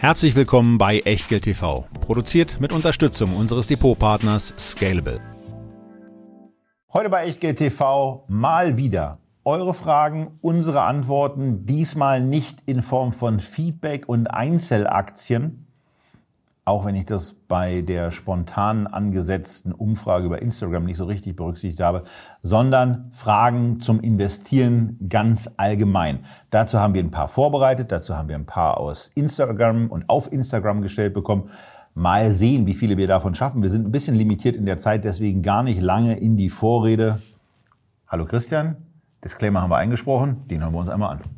Herzlich willkommen bei Echtgeld TV, produziert mit Unterstützung unseres Depotpartners Scalable. Heute bei Echtgeld TV mal wieder eure Fragen, unsere Antworten, diesmal nicht in Form von Feedback und Einzelaktien, auch wenn ich das bei der spontan angesetzten Umfrage über Instagram nicht so richtig berücksichtigt habe, sondern Fragen zum Investieren ganz allgemein. Dazu haben wir ein paar vorbereitet, dazu haben wir ein paar aus Instagram und auf Instagram gestellt bekommen. Mal sehen, wie viele wir davon schaffen. Wir sind ein bisschen limitiert in der Zeit, deswegen gar nicht lange in die Vorrede. Hallo Christian, Disclaimer haben wir eingesprochen, den hören wir uns einmal an.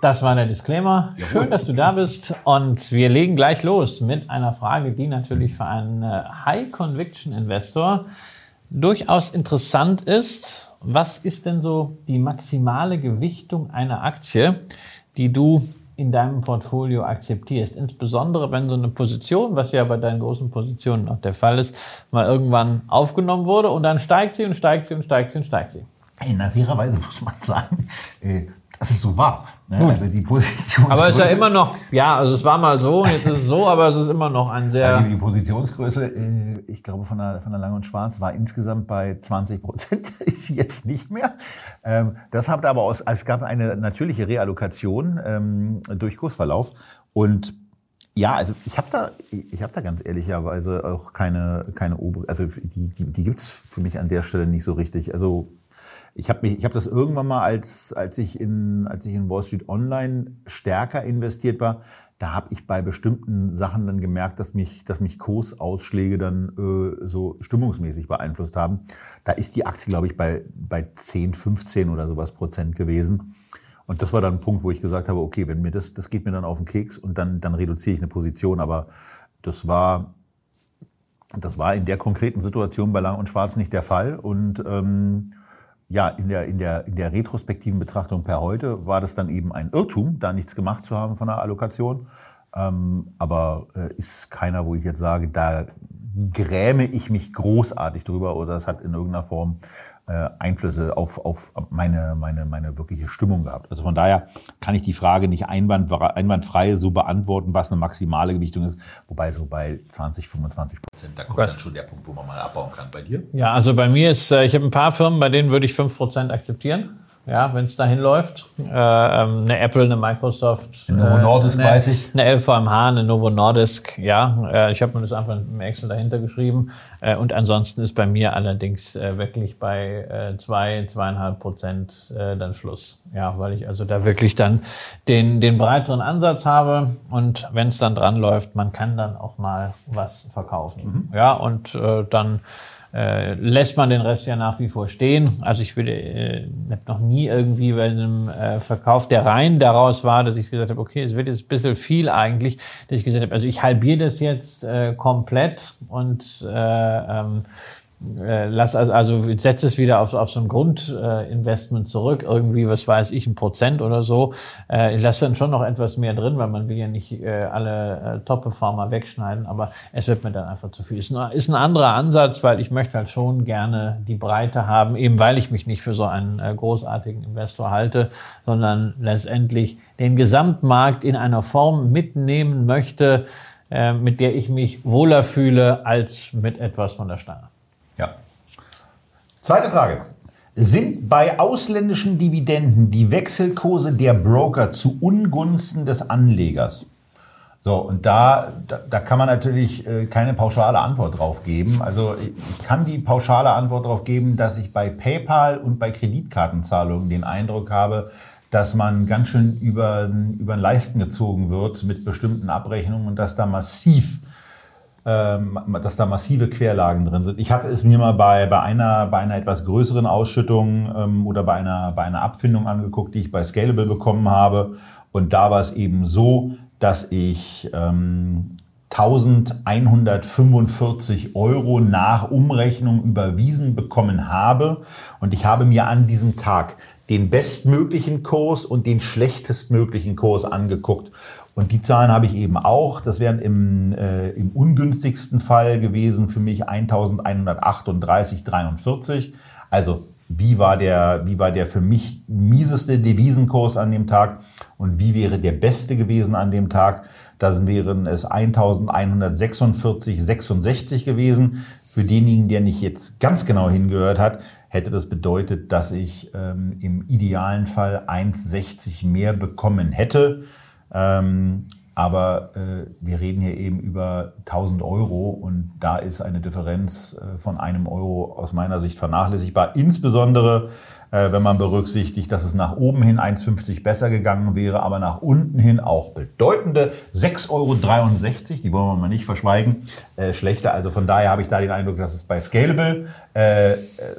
das war der Disclaimer. Schön, dass du da bist. Und wir legen gleich los mit einer Frage, die natürlich für einen äh, High-Conviction-Investor durchaus interessant ist. Was ist denn so die maximale Gewichtung einer Aktie, die du in deinem Portfolio akzeptierst? Insbesondere wenn so eine Position, was ja bei deinen großen Positionen auch der Fall ist, mal irgendwann aufgenommen wurde und dann steigt sie und steigt sie und steigt sie und steigt sie. In fairerweise muss man sagen, dass es so war. Ne? Also die Position. Aber es ist ja immer noch, ja, also es war mal so, jetzt ist es so, aber es ist immer noch ein sehr. Also die Positionsgröße, äh, ich glaube, von der, von der Lang und Schwarz war insgesamt bei 20 Prozent, ist sie jetzt nicht mehr. Ähm, das hat aber aus, es gab eine natürliche Reallokation ähm, durch Kursverlauf und ja, also ich habe da, ich habe da ganz ehrlicherweise auch keine, keine Ober, also die, die, die gibt es für mich an der Stelle nicht so richtig. Also ich habe mich, ich habe das irgendwann mal, als, als, ich in, als ich in Wall Street Online stärker investiert war, da habe ich bei bestimmten Sachen dann gemerkt, dass mich, dass mich Kursausschläge dann äh, so stimmungsmäßig beeinflusst haben. Da ist die Aktie, glaube ich, bei, bei 10, 15 oder sowas Prozent gewesen. Und das war dann ein Punkt, wo ich gesagt habe, okay, wenn mir das, das geht mir dann auf den Keks und dann, dann reduziere ich eine Position. Aber das war, das war in der konkreten Situation bei Lang und Schwarz nicht der Fall. Und ähm, ja, in der, in, der, in der retrospektiven Betrachtung per heute war das dann eben ein Irrtum, da nichts gemacht zu haben von der Allokation. Ähm, aber äh, ist keiner, wo ich jetzt sage, da gräme ich mich großartig drüber oder es hat in irgendeiner Form Einflüsse auf, auf meine, meine, meine wirkliche Stimmung gehabt. Also von daher kann ich die Frage nicht einwand, einwandfrei so beantworten, was eine maximale Gewichtung ist. Wobei so bei 20, 25 Prozent, da kommt dann schon der Punkt, wo man mal abbauen kann. Bei dir? Ja, also bei mir ist, äh, ich habe ein paar Firmen, bei denen würde ich 5 Prozent akzeptieren ja, wenn es dahin läuft. Äh, ähm, eine Apple, eine Microsoft. Eine Novo Nordisk, äh, weiß ich. Eine LVMH, eine Novo Nordisk, ja. Äh, ich habe mir das einfach im Excel dahinter geschrieben. Äh, und ansonsten ist bei mir allerdings äh, wirklich bei äh, zwei, zweieinhalb Prozent äh, dann Schluss. Ja, weil ich also da wirklich dann den, den breiteren Ansatz habe. Und wenn es dann dran läuft, man kann dann auch mal was verkaufen. Mhm. Ja, und äh, dann äh, lässt man den Rest ja nach wie vor stehen. Also ich würde äh, noch nie irgendwie bei einem äh, Verkauf, der rein daraus war, dass ich gesagt habe, okay, es wird jetzt ein bisschen viel eigentlich, dass ich gesagt habe, also ich halbiere das jetzt äh, komplett und äh, ähm, äh, lass also, also setz es wieder auf, auf so ein Grundinvestment äh, zurück, irgendwie, was weiß ich, ein Prozent oder so. Äh, ich lasse dann schon noch etwas mehr drin, weil man will ja nicht äh, alle äh, Top-Performer wegschneiden, aber es wird mir dann einfach zu viel. Ist ein, ist ein anderer Ansatz, weil ich möchte halt schon gerne die Breite haben, eben weil ich mich nicht für so einen äh, großartigen Investor halte, sondern letztendlich den Gesamtmarkt in einer Form mitnehmen möchte, äh, mit der ich mich wohler fühle als mit etwas von der Stange. Zweite Frage. Sind bei ausländischen Dividenden die Wechselkurse der Broker zu Ungunsten des Anlegers? So, und da, da, da kann man natürlich äh, keine pauschale Antwort drauf geben. Also ich kann die pauschale Antwort darauf geben, dass ich bei PayPal und bei Kreditkartenzahlungen den Eindruck habe, dass man ganz schön über, über den Leisten gezogen wird mit bestimmten Abrechnungen und dass da massiv dass da massive Querlagen drin sind. Ich hatte es mir mal bei, bei, einer, bei einer etwas größeren Ausschüttung ähm, oder bei einer, bei einer Abfindung angeguckt, die ich bei Scalable bekommen habe. Und da war es eben so, dass ich ähm, 1145 Euro nach Umrechnung überwiesen bekommen habe. Und ich habe mir an diesem Tag den bestmöglichen Kurs und den schlechtestmöglichen Kurs angeguckt. Und die Zahlen habe ich eben auch. Das wären im, äh, im ungünstigsten Fall gewesen für mich 1138,43. Also wie war, der, wie war der für mich mieseste Devisenkurs an dem Tag und wie wäre der beste gewesen an dem Tag? Dann wären es 1146,66 gewesen. Für denjenigen, der nicht jetzt ganz genau hingehört hat, hätte das bedeutet, dass ich ähm, im idealen Fall 1,60 mehr bekommen hätte. Ähm, aber äh, wir reden hier eben über 1000 Euro und da ist eine Differenz äh, von einem Euro aus meiner Sicht vernachlässigbar. Insbesondere wenn man berücksichtigt, dass es nach oben hin 1,50 besser gegangen wäre, aber nach unten hin auch bedeutende 6,63 Euro, die wollen wir mal nicht verschweigen, äh, schlechter. Also von daher habe ich da den Eindruck, dass es bei Scalable äh,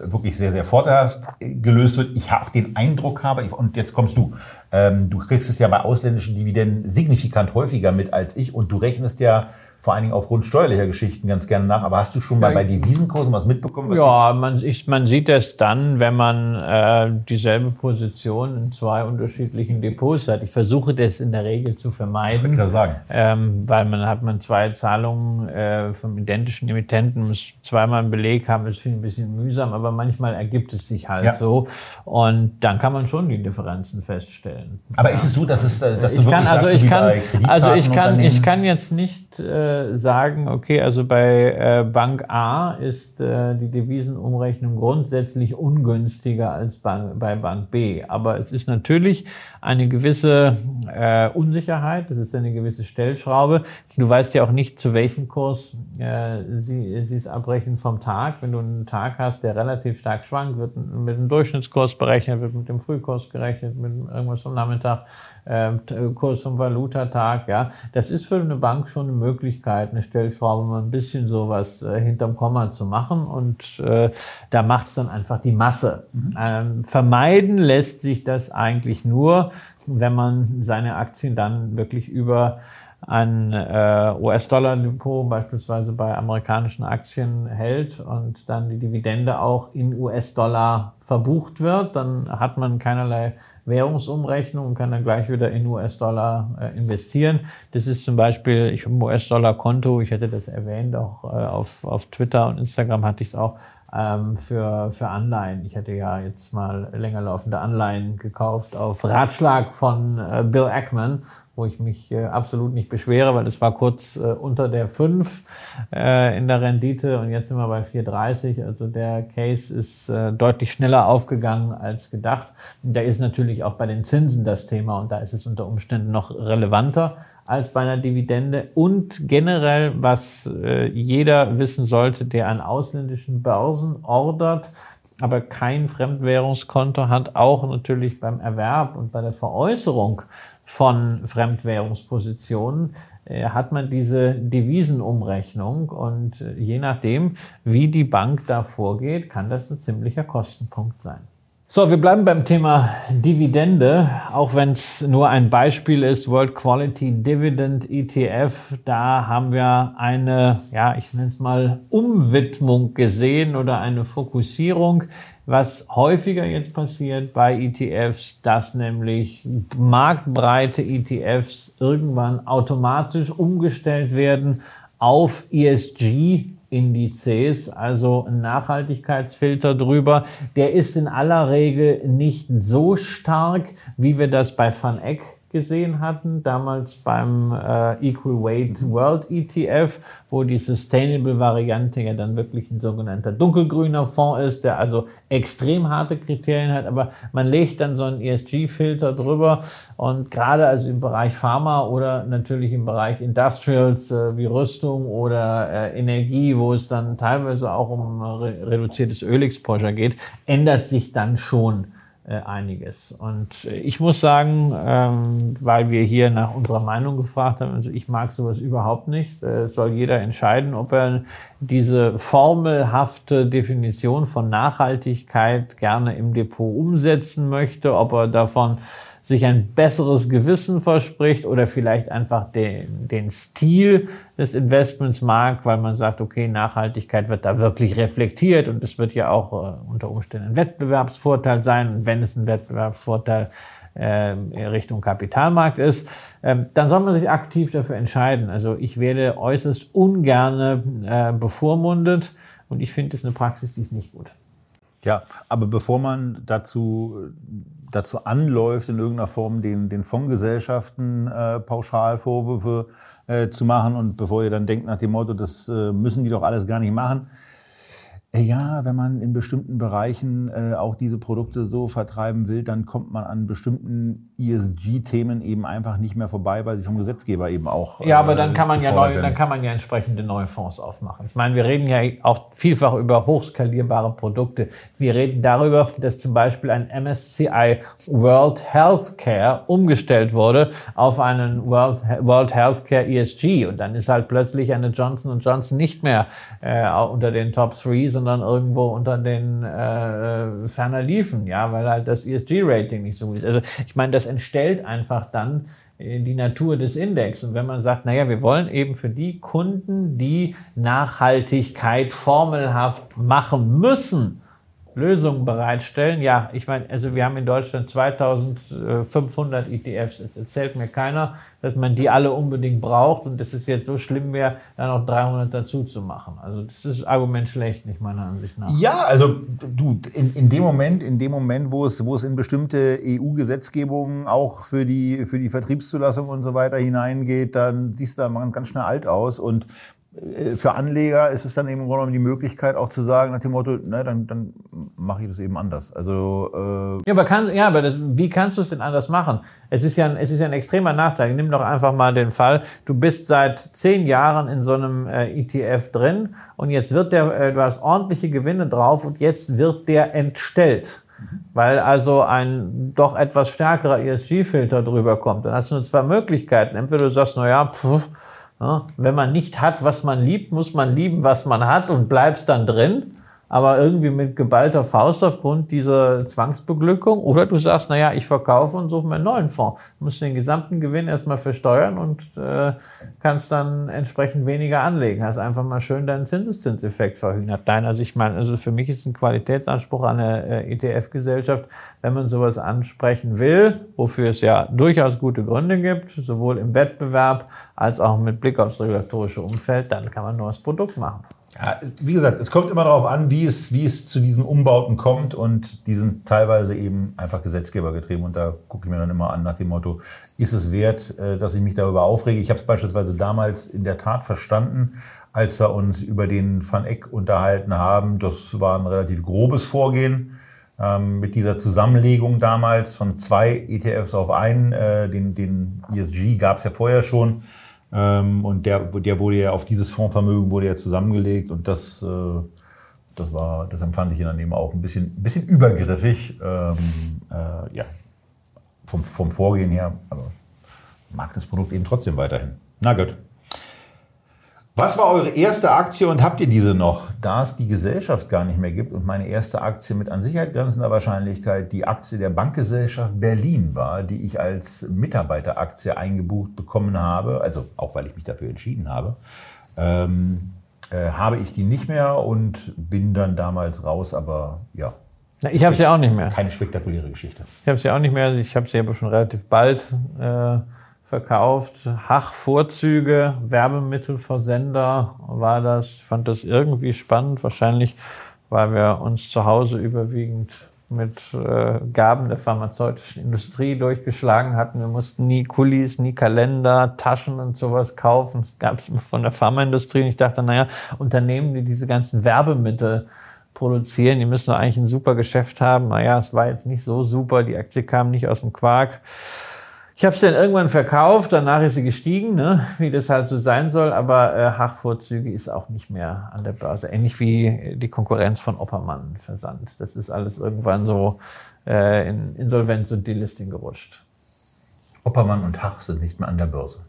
wirklich sehr, sehr vorteilhaft gelöst wird. Ich auch den Eindruck habe, und jetzt kommst du, ähm, du kriegst es ja bei ausländischen Dividenden signifikant häufiger mit als ich und du rechnest ja vor allen Dingen aufgrund steuerlicher Geschichten ganz gerne nach. Aber hast du schon mal bei Devisenkursen was mitbekommen? Was ja, man, ich, man sieht es dann, wenn man äh, dieselbe Position in zwei unterschiedlichen Depots hat. Ich versuche das in der Regel zu vermeiden. Ähm, weil man hat man zwei Zahlungen äh, vom identischen Emittenten, muss zweimal einen Beleg haben, das finde ich ein bisschen mühsam, aber manchmal ergibt es sich halt ja. so und dann kann man schon die Differenzen feststellen. Aber ja. ist es so, dass es, äh, dass du ich wirklich kann, also sagst, ich kann, also ich kann, ich kann jetzt nicht äh, sagen, okay, also bei äh, Bank A ist äh, die Devisenumrechnung grundsätzlich ungünstiger als bei, bei Bank B. Aber es ist natürlich eine gewisse äh, Unsicherheit, es ist eine gewisse Stellschraube. Du weißt ja auch nicht, zu welchem Kurs äh, sie, es abbrechen vom Tag. Wenn du einen Tag hast, der relativ stark schwankt, wird mit dem Durchschnittskurs berechnet, wird mit dem Frühkurs gerechnet, mit irgendwas am Nachmittag äh, Kurs zum Valutatag, ja. Das ist für eine Bank schon eine Möglichkeit, eine Stellschraube mal ein bisschen sowas äh, hinterm Komma zu machen und äh, da macht es dann einfach die Masse. Mhm. Ähm, vermeiden lässt sich das eigentlich nur, wenn man seine Aktien dann wirklich über ein äh, US-Dollar-Depot beispielsweise bei amerikanischen Aktien hält und dann die Dividende auch in US-Dollar verbucht wird, dann hat man keinerlei Währungsumrechnung und kann dann gleich wieder in US-Dollar äh, investieren. Das ist zum Beispiel, ich habe ein US-Dollar-Konto, ich hätte das erwähnt, auch äh, auf, auf Twitter und Instagram hatte ich es auch ähm, für, für Anleihen. Ich hätte ja jetzt mal länger laufende Anleihen gekauft auf Ratschlag von äh, Bill Ackman, wo ich mich äh, absolut nicht beschwere, weil es war kurz äh, unter der 5 äh, in der Rendite und jetzt sind wir bei 4,30. Also der Case ist äh, deutlich schneller aufgegangen als gedacht. Da ist natürlich auch bei den Zinsen das Thema und da ist es unter Umständen noch relevanter als bei einer Dividende und generell, was äh, jeder wissen sollte, der an ausländischen Börsen ordert, aber kein Fremdwährungskonto hat, auch natürlich beim Erwerb und bei der Veräußerung von Fremdwährungspositionen äh, hat man diese Devisenumrechnung und äh, je nachdem, wie die Bank da vorgeht, kann das ein ziemlicher Kostenpunkt sein. So, wir bleiben beim Thema Dividende, auch wenn es nur ein Beispiel ist, World Quality Dividend ETF. Da haben wir eine, ja, ich nenne es mal Umwidmung gesehen oder eine Fokussierung, was häufiger jetzt passiert bei ETFs, dass nämlich marktbreite ETFs irgendwann automatisch umgestellt werden auf ESG Indizes, also ein Nachhaltigkeitsfilter drüber. Der ist in aller Regel nicht so stark, wie wir das bei Van Eck gesehen hatten, damals beim äh, Equal Weight World ETF, wo die Sustainable-Variante ja dann wirklich ein sogenannter dunkelgrüner Fonds ist, der also extrem harte Kriterien hat, aber man legt dann so einen ESG-Filter drüber und gerade also im Bereich Pharma oder natürlich im Bereich Industrials äh, wie Rüstung oder äh, Energie, wo es dann teilweise auch um re reduziertes Ölexposure geht, ändert sich dann schon äh, einiges. Und äh, ich muss sagen, ähm, weil wir hier nach unserer Meinung gefragt haben, also ich mag sowas überhaupt nicht. Äh, soll jeder entscheiden, ob er diese formelhafte Definition von Nachhaltigkeit gerne im Depot umsetzen möchte, ob er davon sich ein besseres Gewissen verspricht oder vielleicht einfach den, den Stil des Investments mag, weil man sagt, okay, Nachhaltigkeit wird da wirklich reflektiert und es wird ja auch äh, unter Umständen ein Wettbewerbsvorteil sein. Und wenn es ein Wettbewerbsvorteil äh, Richtung Kapitalmarkt ist, ähm, dann soll man sich aktiv dafür entscheiden. Also ich werde äußerst ungerne äh, bevormundet und ich finde es eine Praxis, die ist nicht gut. Ja, aber bevor man dazu, dazu anläuft, in irgendeiner Form den, den Fondsgesellschaften äh, Pauschalvorwürfe äh, zu machen und bevor ihr dann denkt nach dem Motto, das äh, müssen die doch alles gar nicht machen, ja, wenn man in bestimmten Bereichen äh, auch diese Produkte so vertreiben will, dann kommt man an bestimmten ESG-Themen eben einfach nicht mehr vorbei, weil sie vom Gesetzgeber eben auch. Ja, aber dann äh, kann man ja neu, dann kann man ja entsprechende neue Fonds aufmachen. Ich meine, wir reden ja auch vielfach über hochskalierbare Produkte. Wir reden darüber, dass zum Beispiel ein MSCI World Healthcare umgestellt wurde auf einen World, World Healthcare ESG und dann ist halt plötzlich eine Johnson Johnson nicht mehr äh, unter den Top 3, sondern irgendwo unter den äh, ferner liefen, ja, weil halt das ESG-Rating nicht so gut ist. Also ich meine, das entstellt einfach dann äh, die Natur des Index. Und wenn man sagt, naja, wir wollen eben für die Kunden, die Nachhaltigkeit formelhaft machen müssen, Lösungen bereitstellen. Ja, ich meine, also wir haben in Deutschland 2500 ETFs. Es erzählt mir keiner, dass man die alle unbedingt braucht und es jetzt so schlimm wäre, da noch 300 dazu zu machen. Also das ist Argument schlecht, nicht meiner Ansicht nach. Ja, also du, in, in dem Moment, in dem Moment, wo es, wo es in bestimmte EU-Gesetzgebungen auch für die, für die Vertriebszulassung und so weiter hineingeht, dann siehst du da ganz schnell alt aus und für Anleger ist es dann eben genommen die Möglichkeit auch zu sagen nach dem Motto, ne, dann, dann mache ich das eben anders. Also äh ja, aber kann, ja, aber das, wie kannst du es denn anders machen? Es ist ja ein, es ist ja ein extremer Nachteil. Nimm doch einfach mal den Fall, du bist seit zehn Jahren in so einem äh, ETF drin und jetzt wird der, äh, du hast ordentliche Gewinne drauf und jetzt wird der entstellt weil also ein doch etwas stärkerer ESG-Filter drüber kommt. Dann hast du nur zwei Möglichkeiten. Entweder du sagst, na ja, pff, ja, wenn man nicht hat, was man liebt, muss man lieben, was man hat und bleibst dann drin aber irgendwie mit geballter Faust aufgrund dieser Zwangsbeglückung. Oder du sagst, naja, ich verkaufe und suche mir einen neuen Fonds. Du musst den gesamten Gewinn erstmal versteuern und äh, kannst dann entsprechend weniger anlegen. Hast einfach mal schön deinen Zinseszinseffekt verhindert. Nein, also ich meine, also für mich ist ein Qualitätsanspruch an eine äh, ETF-Gesellschaft, wenn man sowas ansprechen will, wofür es ja durchaus gute Gründe gibt, sowohl im Wettbewerb als auch mit Blick aufs regulatorische Umfeld, dann kann man nur das Produkt machen. Ja, wie gesagt, es kommt immer darauf an, wie es, wie es zu diesen Umbauten kommt und die sind teilweise eben einfach gesetzgebergetrieben und da gucke ich mir dann immer an nach dem Motto, ist es wert, äh, dass ich mich darüber aufrege? Ich habe es beispielsweise damals in der Tat verstanden, als wir uns über den Van Eck unterhalten haben. Das war ein relativ grobes Vorgehen ähm, mit dieser Zusammenlegung damals von zwei ETFs auf einen. Äh, den, den ESG gab es ja vorher schon. Ähm, und der, der wurde ja auf dieses Fondsvermögen wurde ja zusammengelegt und das, äh, das war, das empfand ich dann eben auch ein bisschen, ein bisschen übergriffig. Ähm, äh, ja, vom, vom Vorgehen her, aber mag das Produkt eben trotzdem weiterhin. Na gut. Was war eure erste Aktie und habt ihr diese noch? Da es die Gesellschaft gar nicht mehr gibt und meine erste Aktie mit an Sicherheit grenzender Wahrscheinlichkeit die Aktie der Bankgesellschaft Berlin war, die ich als Mitarbeiteraktie eingebucht bekommen habe, also auch weil ich mich dafür entschieden habe, ähm, äh, habe ich die nicht mehr und bin dann damals raus, aber ja. Na, ich habe sie ja auch nicht mehr. Keine spektakuläre Geschichte. Ich habe sie ja auch nicht mehr. Ich habe sie aber schon relativ bald. Äh verkauft. Hach-Vorzüge, Werbemittelversender war das. Ich fand das irgendwie spannend, wahrscheinlich, weil wir uns zu Hause überwiegend mit äh, Gaben der pharmazeutischen Industrie durchgeschlagen hatten. Wir mussten nie Kulis, nie Kalender, Taschen und sowas kaufen. Das gab es von der Pharmaindustrie. Und ich dachte, naja, Unternehmen, die diese ganzen Werbemittel produzieren, die müssen eigentlich ein super Geschäft haben. Naja, es war jetzt nicht so super. Die Aktie kam nicht aus dem Quark. Ich habe es dann irgendwann verkauft, danach ist sie gestiegen, ne? wie das halt so sein soll, aber äh, Hachvorzüge ist auch nicht mehr an der Börse. Ähnlich wie die Konkurrenz von Oppermann versandt. Das ist alles irgendwann so äh, in Insolvenz und Delisting gerutscht. Oppermann und Hach sind nicht mehr an der Börse.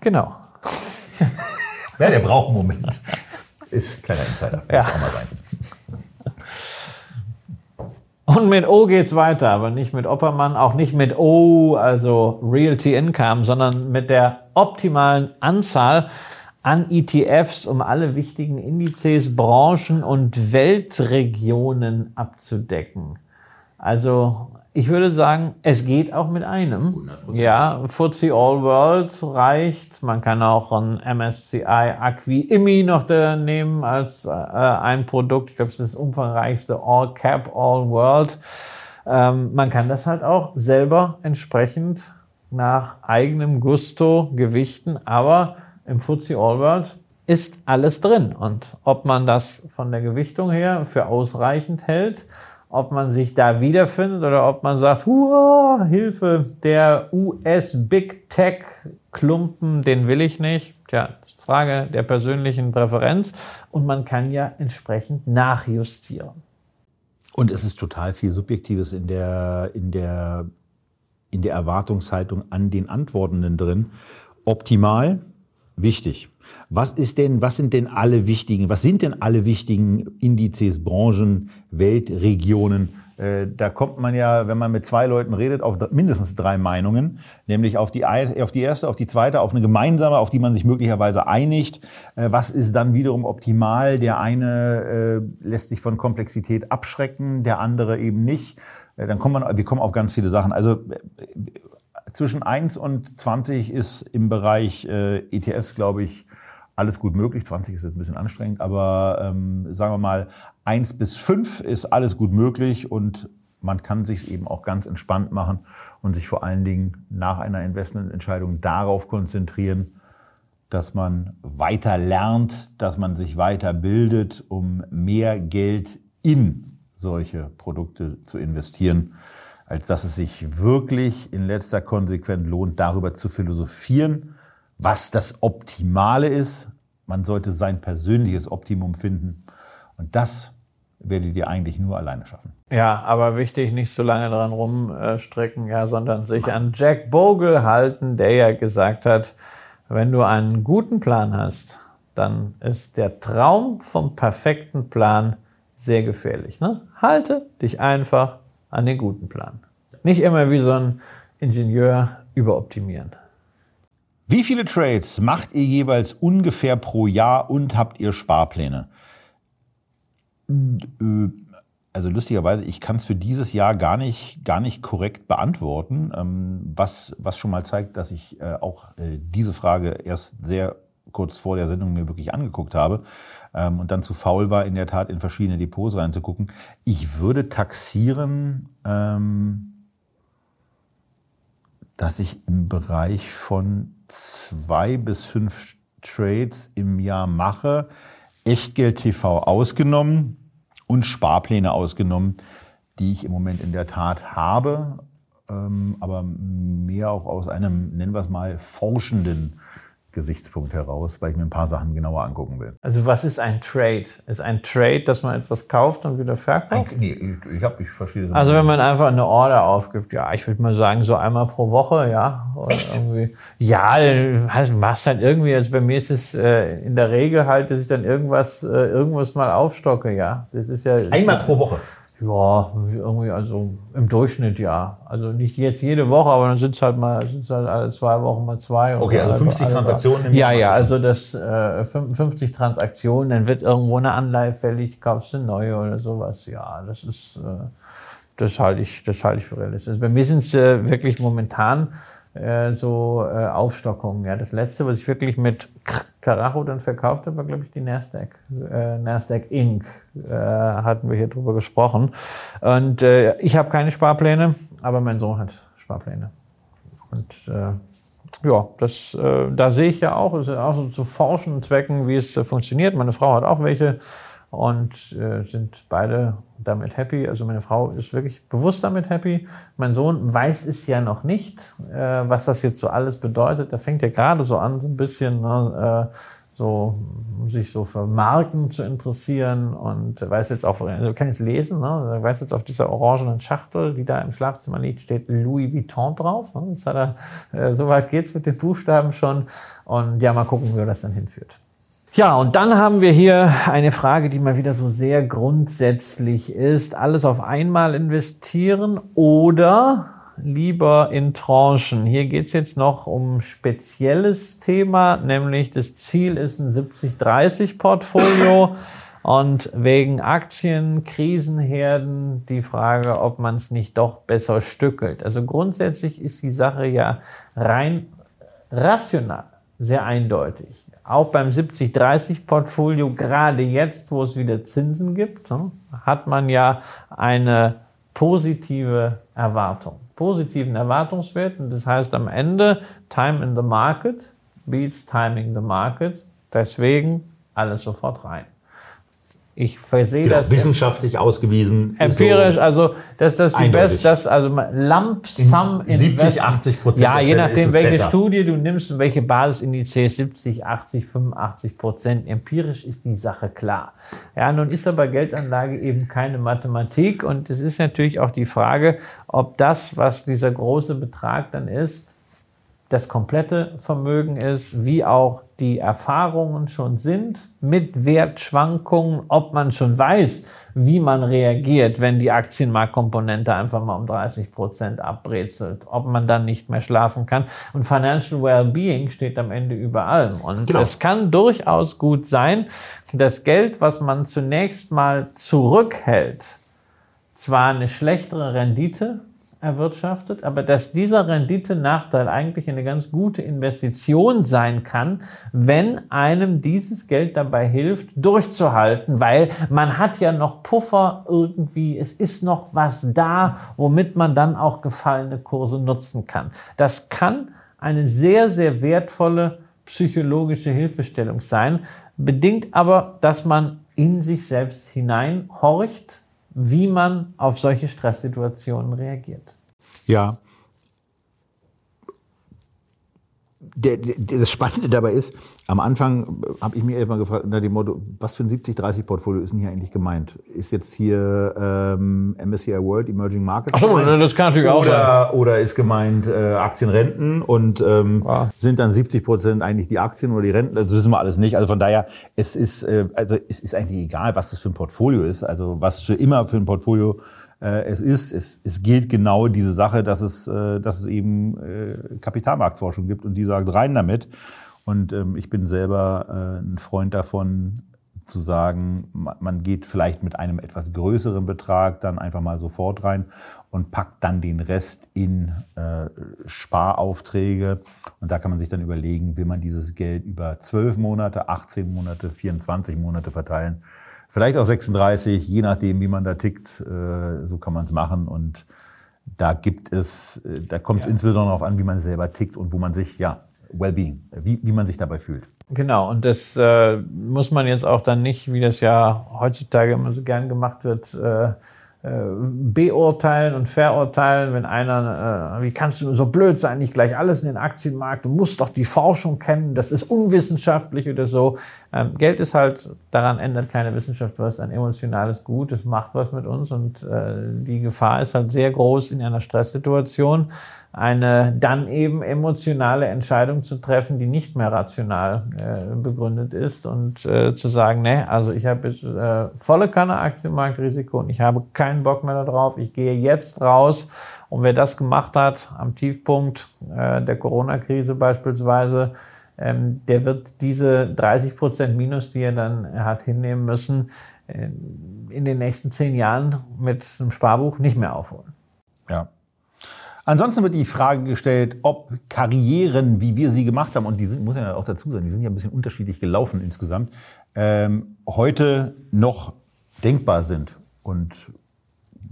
Genau. ja, der braucht einen Moment. Ist kleiner Insider. Muss ja. auch mal sein. Und mit O geht's weiter, aber nicht mit Oppermann, auch nicht mit O, also Realty Income, sondern mit der optimalen Anzahl an ETFs, um alle wichtigen Indizes, Branchen und Weltregionen abzudecken. Also ich würde sagen, es geht auch mit einem. 100%. Ja, FTSE All World reicht. Man kann auch ein MSCI Acqui IMI noch nehmen als äh, ein Produkt. Ich glaube, es ist das umfangreichste All Cap All World. Ähm, man kann das halt auch selber entsprechend nach eigenem Gusto gewichten, aber im FTSE All World ist alles drin. Und ob man das von der Gewichtung her für ausreichend hält, ob man sich da wiederfindet oder ob man sagt, Hilfe, der US Big Tech Klumpen, den will ich nicht. Tja, Frage der persönlichen Präferenz. Und man kann ja entsprechend nachjustieren. Und es ist total viel Subjektives in der, in der, in der Erwartungshaltung an den Antwortenden drin. Optimal, wichtig. Was ist denn, was sind denn alle wichtigen, was sind denn alle wichtigen Indizes, Branchen, Weltregionen? Äh, da kommt man ja, wenn man mit zwei Leuten redet, auf mindestens drei Meinungen, nämlich auf die, auf die erste, auf die zweite, auf eine gemeinsame, auf die man sich möglicherweise einigt. Äh, was ist dann wiederum optimal? Der eine äh, lässt sich von Komplexität abschrecken, der andere eben nicht. Dann kommt man, wir kommen auf ganz viele Sachen. Also zwischen 1 und 20 ist im Bereich ETFs, glaube ich, alles gut möglich. 20 ist jetzt ein bisschen anstrengend, aber ähm, sagen wir mal, 1 bis 5 ist alles gut möglich und man kann sich eben auch ganz entspannt machen und sich vor allen Dingen nach einer Investmententscheidung darauf konzentrieren, dass man weiter lernt, dass man sich weiter bildet, um mehr Geld in solche Produkte zu investieren, als dass es sich wirklich in letzter Konsequenz lohnt, darüber zu philosophieren, was das Optimale ist. Man sollte sein persönliches Optimum finden. Und das werdet ihr eigentlich nur alleine schaffen. Ja, aber wichtig, nicht so lange dran rumstrecken, ja, sondern sich an Jack Bogle halten, der ja gesagt hat, wenn du einen guten Plan hast, dann ist der Traum vom perfekten Plan sehr gefährlich. Ne? Halte dich einfach an den guten Plan. Nicht immer wie so ein Ingenieur überoptimieren. Wie viele Trades macht ihr jeweils ungefähr pro Jahr und habt ihr Sparpläne? Also lustigerweise, ich kann es für dieses Jahr gar nicht, gar nicht korrekt beantworten, ähm, was, was schon mal zeigt, dass ich äh, auch äh, diese Frage erst sehr kurz vor der Sendung mir wirklich angeguckt habe ähm, und dann zu faul war, in der Tat in verschiedene Depots reinzugucken. Ich würde taxieren, ähm, dass ich im Bereich von zwei bis fünf Trades im Jahr mache, Echtgeld TV ausgenommen und Sparpläne ausgenommen, die ich im Moment in der Tat habe, ähm, aber mehr auch aus einem, nennen wir es mal, forschenden Gesichtspunkt heraus, weil ich mir ein paar Sachen genauer angucken will. Also was ist ein Trade? Ist ein Trade, dass man etwas kauft und wieder verkauft? Ein, nee, ich, ich, hab, ich verstehe. Also wenn man einfach eine Order aufgibt, ja, ich würde mal sagen, so einmal pro Woche, ja. Oder Echt? Irgendwie, ja, also machst dann irgendwie, also bei mir ist es äh, in der Regel halt, dass ich dann irgendwas, äh, irgendwas mal aufstocke, ja. Das ist ja. Einmal pro Woche? Ja, irgendwie, also im Durchschnitt ja. Also nicht jetzt jede Woche, aber dann sind es halt mal, sind's halt alle zwei Wochen mal zwei. Okay, also 50 Transaktionen im Ja, ja, also das äh, 50 Transaktionen, dann wird irgendwo eine Anleihe fällig, kaufst du eine neue oder sowas. Ja, das ist, äh, das halte ich, das halte ich für realistisch. Also bei mir sind es äh, wirklich momentan äh, so äh, Aufstockungen. Ja, das letzte, was ich wirklich mit Carajo dann verkauft habe, war glaube ich die Nasdaq, äh, Nasdaq Inc. Äh, hatten wir hier drüber gesprochen. Und äh, ich habe keine Sparpläne, aber mein Sohn hat Sparpläne. Und äh, ja, das, äh, da sehe ich ja auch, ist auch so zu forschen Zwecken, wie es äh, funktioniert. Meine Frau hat auch welche und äh, sind beide damit happy. Also meine Frau ist wirklich bewusst damit happy. Mein Sohn weiß es ja noch nicht, äh, was das jetzt so alles bedeutet. Er fängt ja gerade so an, so ein bisschen ne, äh, so sich so für Marken zu interessieren und weiß jetzt auch, also kann jetzt lesen, ne? er weiß jetzt auf dieser orangenen Schachtel, die da im Schlafzimmer liegt, steht Louis Vuitton drauf. Ne? Das hat er, äh, soweit geht's mit den Buchstaben schon. Und ja, mal gucken, wo das dann hinführt. Ja, und dann haben wir hier eine Frage, die mal wieder so sehr grundsätzlich ist. Alles auf einmal investieren oder lieber in Tranchen? Hier geht es jetzt noch um spezielles Thema, nämlich das Ziel ist ein 70-30-Portfolio. Und wegen Aktien, Krisenherden die Frage, ob man es nicht doch besser stückelt. Also grundsätzlich ist die Sache ja rein rational sehr eindeutig auch beim 70-30-Portfolio, gerade jetzt, wo es wieder Zinsen gibt, hat man ja eine positive Erwartung, positiven Erwartungswert. Und das heißt am Ende, Time in the Market beats Timing the Market. Deswegen alles sofort rein. Ich versehe genau, das. Wissenschaftlich ausgewiesen. Empirisch, so also dass das die beste, das also Lump Sum in 70, 80 Prozent. Ja, je nachdem, welche besser. Studie du nimmst und welche Basisindizes, 70, 80, 85 Prozent. Empirisch ist die Sache klar. Ja, nun ist aber Geldanlage eben keine Mathematik und es ist natürlich auch die Frage, ob das, was dieser große Betrag dann ist, das komplette Vermögen ist, wie auch die Erfahrungen schon sind mit Wertschwankungen, ob man schon weiß, wie man reagiert, wenn die Aktienmarktkomponente einfach mal um 30 Prozent abbrezelt, ob man dann nicht mehr schlafen kann. Und Financial Wellbeing steht am Ende über allem. Und genau. es kann durchaus gut sein, das Geld, was man zunächst mal zurückhält, zwar eine schlechtere Rendite erwirtschaftet, aber dass dieser Renditenachteil eigentlich eine ganz gute Investition sein kann, wenn einem dieses Geld dabei hilft, durchzuhalten, weil man hat ja noch Puffer irgendwie, es ist noch was da, womit man dann auch gefallene Kurse nutzen kann. Das kann eine sehr, sehr wertvolle psychologische Hilfestellung sein, bedingt aber, dass man in sich selbst hineinhorcht, wie man auf solche Stresssituationen reagiert. Ja. Der, der, das Spannende dabei ist, am Anfang habe ich mir erstmal gefragt, unter dem Motto, was für ein 70-30-Portfolio ist denn hier eigentlich gemeint? Ist jetzt hier ähm, MSCI World Emerging Markets? Ach so, das kann natürlich auch sein. Oder ist gemeint äh, Aktienrenten und ähm, ah. sind dann 70 Prozent eigentlich die Aktien oder die Renten? Also, das wissen wir alles nicht. Also von daher, es ist, äh, also es ist eigentlich egal, was das für ein Portfolio ist. Also was für immer für ein Portfolio es ist. Es, es gilt genau diese Sache, dass es, äh, dass es eben äh, Kapitalmarktforschung gibt und die sagt rein damit. Und ähm, ich bin selber äh, ein Freund davon, zu sagen, man geht vielleicht mit einem etwas größeren Betrag dann einfach mal sofort rein und packt dann den Rest in äh, Sparaufträge. Und da kann man sich dann überlegen, will man dieses Geld über 12 Monate, 18 Monate, 24 Monate verteilen vielleicht auch 36, je nachdem, wie man da tickt. Äh, so kann man es machen. Und da gibt es, äh, da kommt es ja. insbesondere darauf an, wie man selber tickt und wo man sich, ja, Wellbeing, wie, wie man sich dabei fühlt. Genau, und das äh, muss man jetzt auch dann nicht, wie das ja heutzutage immer so gern gemacht wird, äh, äh, beurteilen und verurteilen, wenn einer, äh, wie kannst du so blöd sein, nicht gleich alles in den Aktienmarkt, du musst doch die Forschung kennen, das ist unwissenschaftlich oder so. Ähm, Geld ist halt, daran ändert keine Wissenschaft was, ein emotionales Gut, es macht was mit uns und äh, die Gefahr ist halt sehr groß in einer Stresssituation eine dann eben emotionale Entscheidung zu treffen, die nicht mehr rational äh, begründet ist und äh, zu sagen, ne, also ich habe jetzt äh, volle Kanne Aktienmarktrisiko und ich habe keinen Bock mehr darauf, ich gehe jetzt raus und wer das gemacht hat am Tiefpunkt äh, der Corona-Krise beispielsweise, ähm, der wird diese 30 Prozent Minus, die er dann hat hinnehmen müssen, äh, in den nächsten zehn Jahren mit einem Sparbuch nicht mehr aufholen. Ja, Ansonsten wird die Frage gestellt, ob Karrieren, wie wir sie gemacht haben, und die sind, muss ja auch dazu sein, die sind ja ein bisschen unterschiedlich gelaufen insgesamt, ähm, heute noch denkbar sind. Und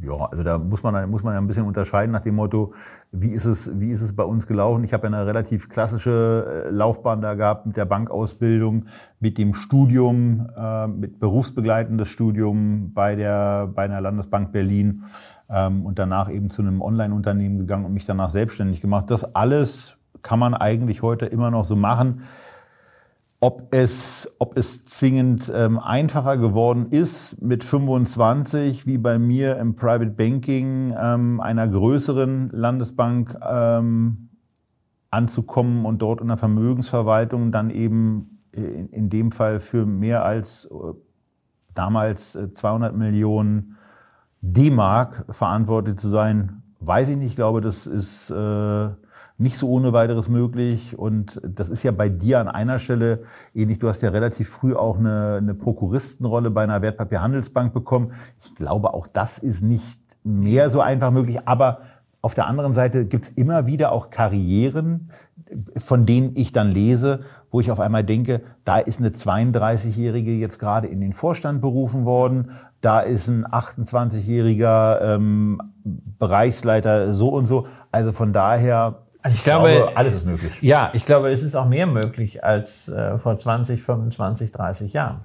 ja, also da muss man, muss man ja ein bisschen unterscheiden nach dem Motto, wie ist es, wie ist es bei uns gelaufen? Ich habe ja eine relativ klassische äh, Laufbahn da gehabt mit der Bankausbildung, mit dem Studium, äh, mit berufsbegleitendes Studium bei der, bei einer Landesbank Berlin ähm, und danach eben zu einem Online-Unternehmen gegangen und mich danach selbstständig gemacht. Das alles kann man eigentlich heute immer noch so machen. Ob es, ob es zwingend ähm, einfacher geworden ist mit 25, wie bei mir im Private Banking ähm, einer größeren Landesbank ähm, anzukommen und dort in der Vermögensverwaltung dann eben in, in dem Fall für mehr als äh, damals 200 Millionen D-Mark verantwortlich zu sein, weiß ich nicht. Ich glaube, das ist äh, nicht so ohne weiteres möglich. Und das ist ja bei dir an einer Stelle ähnlich. Du hast ja relativ früh auch eine, eine Prokuristenrolle bei einer Wertpapierhandelsbank bekommen. Ich glaube, auch das ist nicht mehr so einfach möglich. Aber auf der anderen Seite gibt's immer wieder auch Karrieren, von denen ich dann lese, wo ich auf einmal denke, da ist eine 32-Jährige jetzt gerade in den Vorstand berufen worden, da ist ein 28-jähriger ähm, Bereichsleiter so und so. Also von daher also ich glaube, glaube, alles ist möglich. Ja, ich glaube, es ist auch mehr möglich als äh, vor 20, 25, 30 Jahren,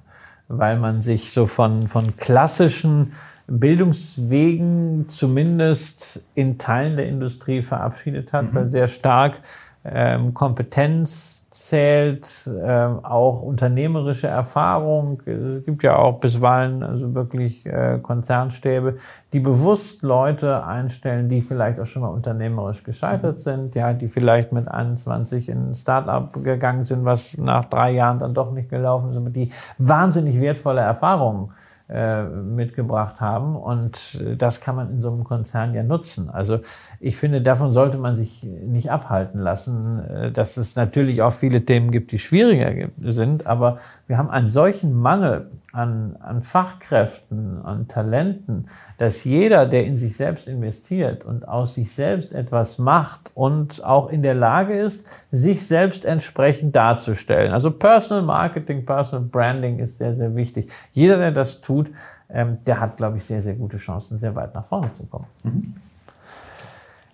weil man sich so von, von klassischen Bildungswegen zumindest in Teilen der Industrie verabschiedet hat, mhm. weil sehr stark ähm, Kompetenz zählt, ähm, auch unternehmerische Erfahrung. Es gibt ja auch bisweilen also wirklich äh, Konzernstäbe, die bewusst Leute einstellen, die vielleicht auch schon mal unternehmerisch gescheitert mhm. sind, ja, die vielleicht mit 21 in ein Startup gegangen sind, was nach drei Jahren dann doch nicht gelaufen ist, die wahnsinnig wertvolle Erfahrungen mitgebracht haben. Und das kann man in so einem Konzern ja nutzen. Also ich finde, davon sollte man sich nicht abhalten lassen, äh, dass es natürlich auch viele Themen gibt, die schwieriger sind. Aber wir haben einen solchen Mangel an, an Fachkräften, an Talenten, dass jeder, der in sich selbst investiert und aus sich selbst etwas macht und auch in der Lage ist, sich selbst entsprechend darzustellen. Also Personal Marketing, Personal Branding ist sehr, sehr wichtig. Jeder, der das tut, ähm, der hat, glaube ich, sehr, sehr gute Chancen, sehr weit nach vorne zu kommen. Mhm.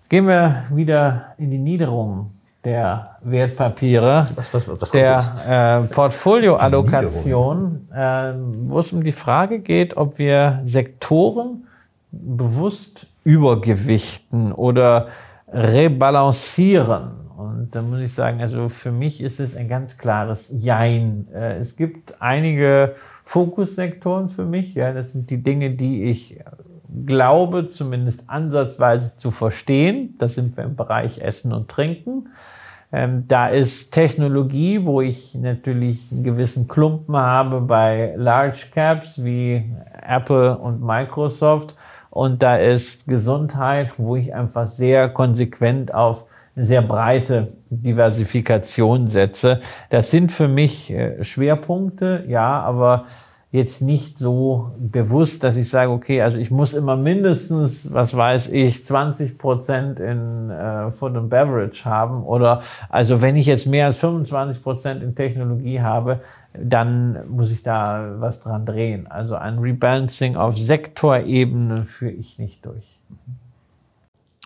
Gehen wir wieder in die Niederungen der Wertpapiere, was, was, was der äh, Portfolioallokation, äh, wo es um die Frage geht, ob wir Sektoren bewusst übergewichten oder rebalancieren. Und da muss ich sagen, also für mich ist es ein ganz klares Jein. Äh, es gibt einige Fokussektoren für mich. Ja, das sind die Dinge, die ich glaube, zumindest ansatzweise zu verstehen. Das sind wir im Bereich Essen und Trinken. Ähm, da ist Technologie, wo ich natürlich einen gewissen Klumpen habe bei Large Caps wie Apple und Microsoft. Und da ist Gesundheit, wo ich einfach sehr konsequent auf sehr breite Diversifikation setze. Das sind für mich äh, Schwerpunkte, ja, aber jetzt nicht so bewusst, dass ich sage, okay, also ich muss immer mindestens, was weiß ich, 20 Prozent in äh, Food and Beverage haben oder also wenn ich jetzt mehr als 25 Prozent in Technologie habe, dann muss ich da was dran drehen. Also ein Rebalancing auf Sektorebene führe ich nicht durch.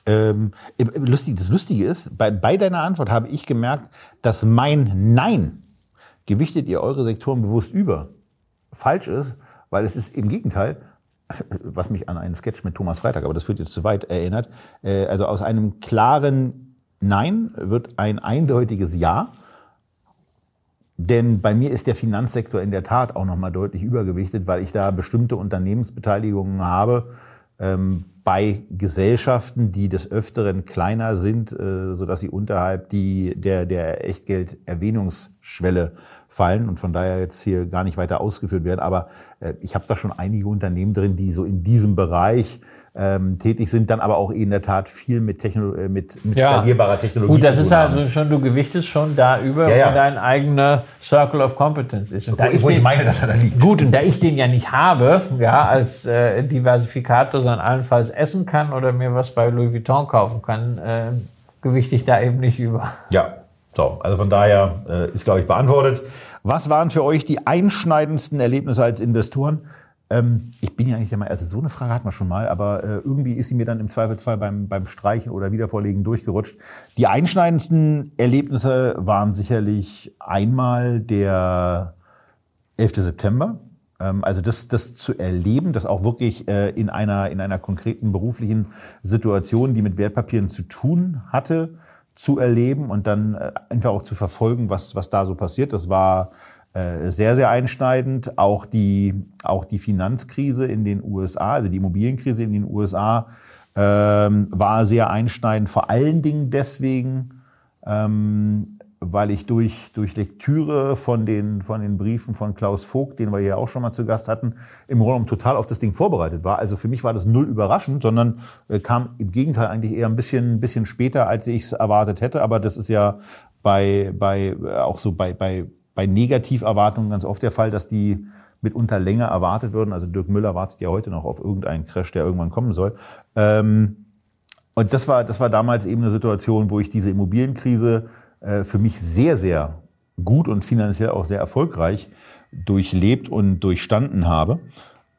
Ähm, lustig, das Lustige ist, bei, bei deiner Antwort habe ich gemerkt, dass mein Nein gewichtet ihr eure Sektoren bewusst über falsch ist, weil es ist im Gegenteil, was mich an einen Sketch mit Thomas Freitag, aber das führt jetzt zu weit, erinnert. Äh, also aus einem klaren Nein wird ein eindeutiges Ja. Denn bei mir ist der Finanzsektor in der Tat auch nochmal deutlich übergewichtet, weil ich da bestimmte Unternehmensbeteiligungen habe, ähm, bei Gesellschaften, die des Öfteren kleiner sind, äh, so dass sie unterhalb die, der, der Echtgelderwähnungsschwelle fallen und von daher jetzt hier gar nicht weiter ausgeführt werden. Aber äh, ich habe da schon einige Unternehmen drin, die so in diesem Bereich ähm, tätig sind, dann aber auch in der Tat viel mit, Techno äh, mit, mit ja. skalierbarer Technologie. Gut, das ist also schon, du gewichtest schon da über, ja, ja. wo dein eigener Circle of Competence ist. Und da ich, wo ich meine, dass er da liegt. Gut, und da ich den ja nicht habe, ja, als äh, Diversifikator, sondern allenfalls essen kann oder mir was bei Louis Vuitton kaufen kann, äh, gewichte ich da eben nicht über. Ja, so, also von daher äh, ist, glaube ich, beantwortet. Was waren für euch die einschneidendsten Erlebnisse als Investoren? Ähm, ich bin ja nicht Meinung, also so eine Frage hat man schon mal, aber äh, irgendwie ist sie mir dann im Zweifelsfall beim, beim Streichen oder Wiedervorlegen durchgerutscht. Die einschneidendsten Erlebnisse waren sicherlich einmal der 11. September. Ähm, also das, das zu erleben, das auch wirklich äh, in, einer, in einer konkreten beruflichen Situation, die mit Wertpapieren zu tun hatte, zu erleben und dann äh, einfach auch zu verfolgen, was, was da so passiert. Das war äh, sehr, sehr einschneidend. Auch die, auch die Finanzkrise in den USA, also die Immobilienkrise in den USA, ähm, war sehr einschneidend. Vor allen Dingen deswegen, ähm, weil ich durch, durch Lektüre von den, von den Briefen von Klaus Vogt, den wir ja auch schon mal zu Gast hatten, im Grunde total auf das Ding vorbereitet war. Also für mich war das null überraschend, sondern äh, kam im Gegenteil eigentlich eher ein bisschen, ein bisschen später, als ich es erwartet hätte. Aber das ist ja bei, bei äh, auch so bei, bei, bei Negativerwartungen ganz oft der Fall, dass die mitunter länger erwartet würden. Also Dirk Müller wartet ja heute noch auf irgendeinen Crash, der irgendwann kommen soll. Ähm, und das war, das war damals eben eine Situation, wo ich diese Immobilienkrise für mich sehr, sehr gut und finanziell auch sehr erfolgreich durchlebt und durchstanden habe.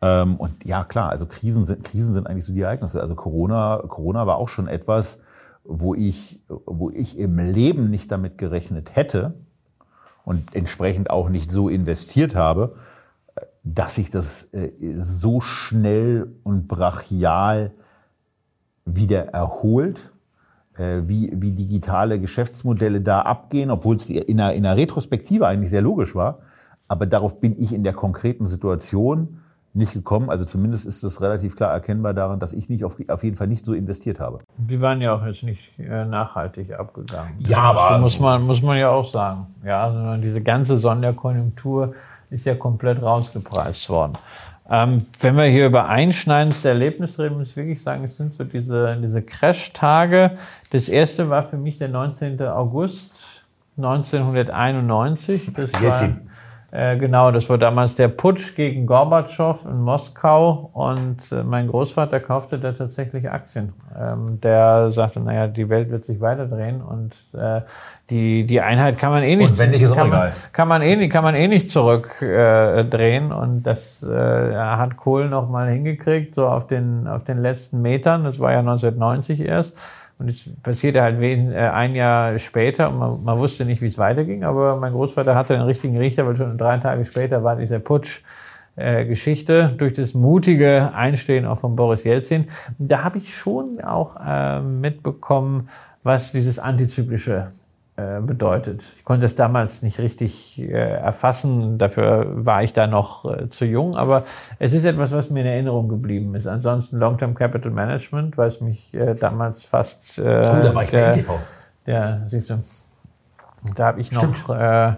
Ähm, und ja, klar, also Krisen sind, Krisen sind eigentlich so die Ereignisse. Also Corona, Corona war auch schon etwas, wo ich, wo ich im Leben nicht damit gerechnet hätte und entsprechend auch nicht so investiert habe, dass sich das äh, so schnell und brachial wieder erholt äh, wie, wie digitale Geschäftsmodelle da abgehen, obwohl es in einer, in einer Retrospektive eigentlich sehr logisch war. Aber darauf bin ich in der konkreten Situation nicht gekommen. Also zumindest ist es relativ klar erkennbar daran, dass ich nicht auf, auf jeden Fall nicht so investiert habe. Die waren ja auch jetzt nicht äh, nachhaltig abgegangen. Ja, aber das muss man muss man ja auch sagen. Ja, sondern diese ganze Sonderkonjunktur ist ja komplett rausgepreist worden. Ähm, wenn wir hier über einschneidendste Erlebnisse reden, muss ich wirklich sagen, es sind so diese, diese Crash-Tage. Das erste war für mich der 19. August 1991. Das war, äh, genau, das war damals der Putsch gegen Gorbatschow in Moskau und äh, mein Großvater kaufte da tatsächlich Aktien. Ähm, der sagte, naja, die Welt wird sich weiterdrehen und äh, die, die Einheit kann man eh nicht, Und wenn nicht, ist kann, man, egal. kann man eh nicht, kann man eh nicht zurückdrehen äh, und das äh, hat Kohl noch mal hingekriegt, so auf den, auf den letzten Metern. Das war ja 1990 erst. Und es passierte halt äh, ein Jahr später und man, man wusste nicht, wie es weiterging. Aber mein Großvater hatte den richtigen Richter, weil schon drei Tage später war dieser Putsch äh, Geschichte durch das mutige Einstehen auch von Boris Jelzin. Da habe ich schon auch äh, mitbekommen, was dieses antizyklische äh, bedeutet. Ich konnte es damals nicht richtig äh, erfassen, dafür war ich da noch äh, zu jung, aber es ist etwas, was mir in Erinnerung geblieben ist. Ansonsten Long-Term Capital Management, weil es mich äh, damals fast... Äh, Oh, da war ich bei der, NTV. ja, siehst du. Da habe ich noch, äh,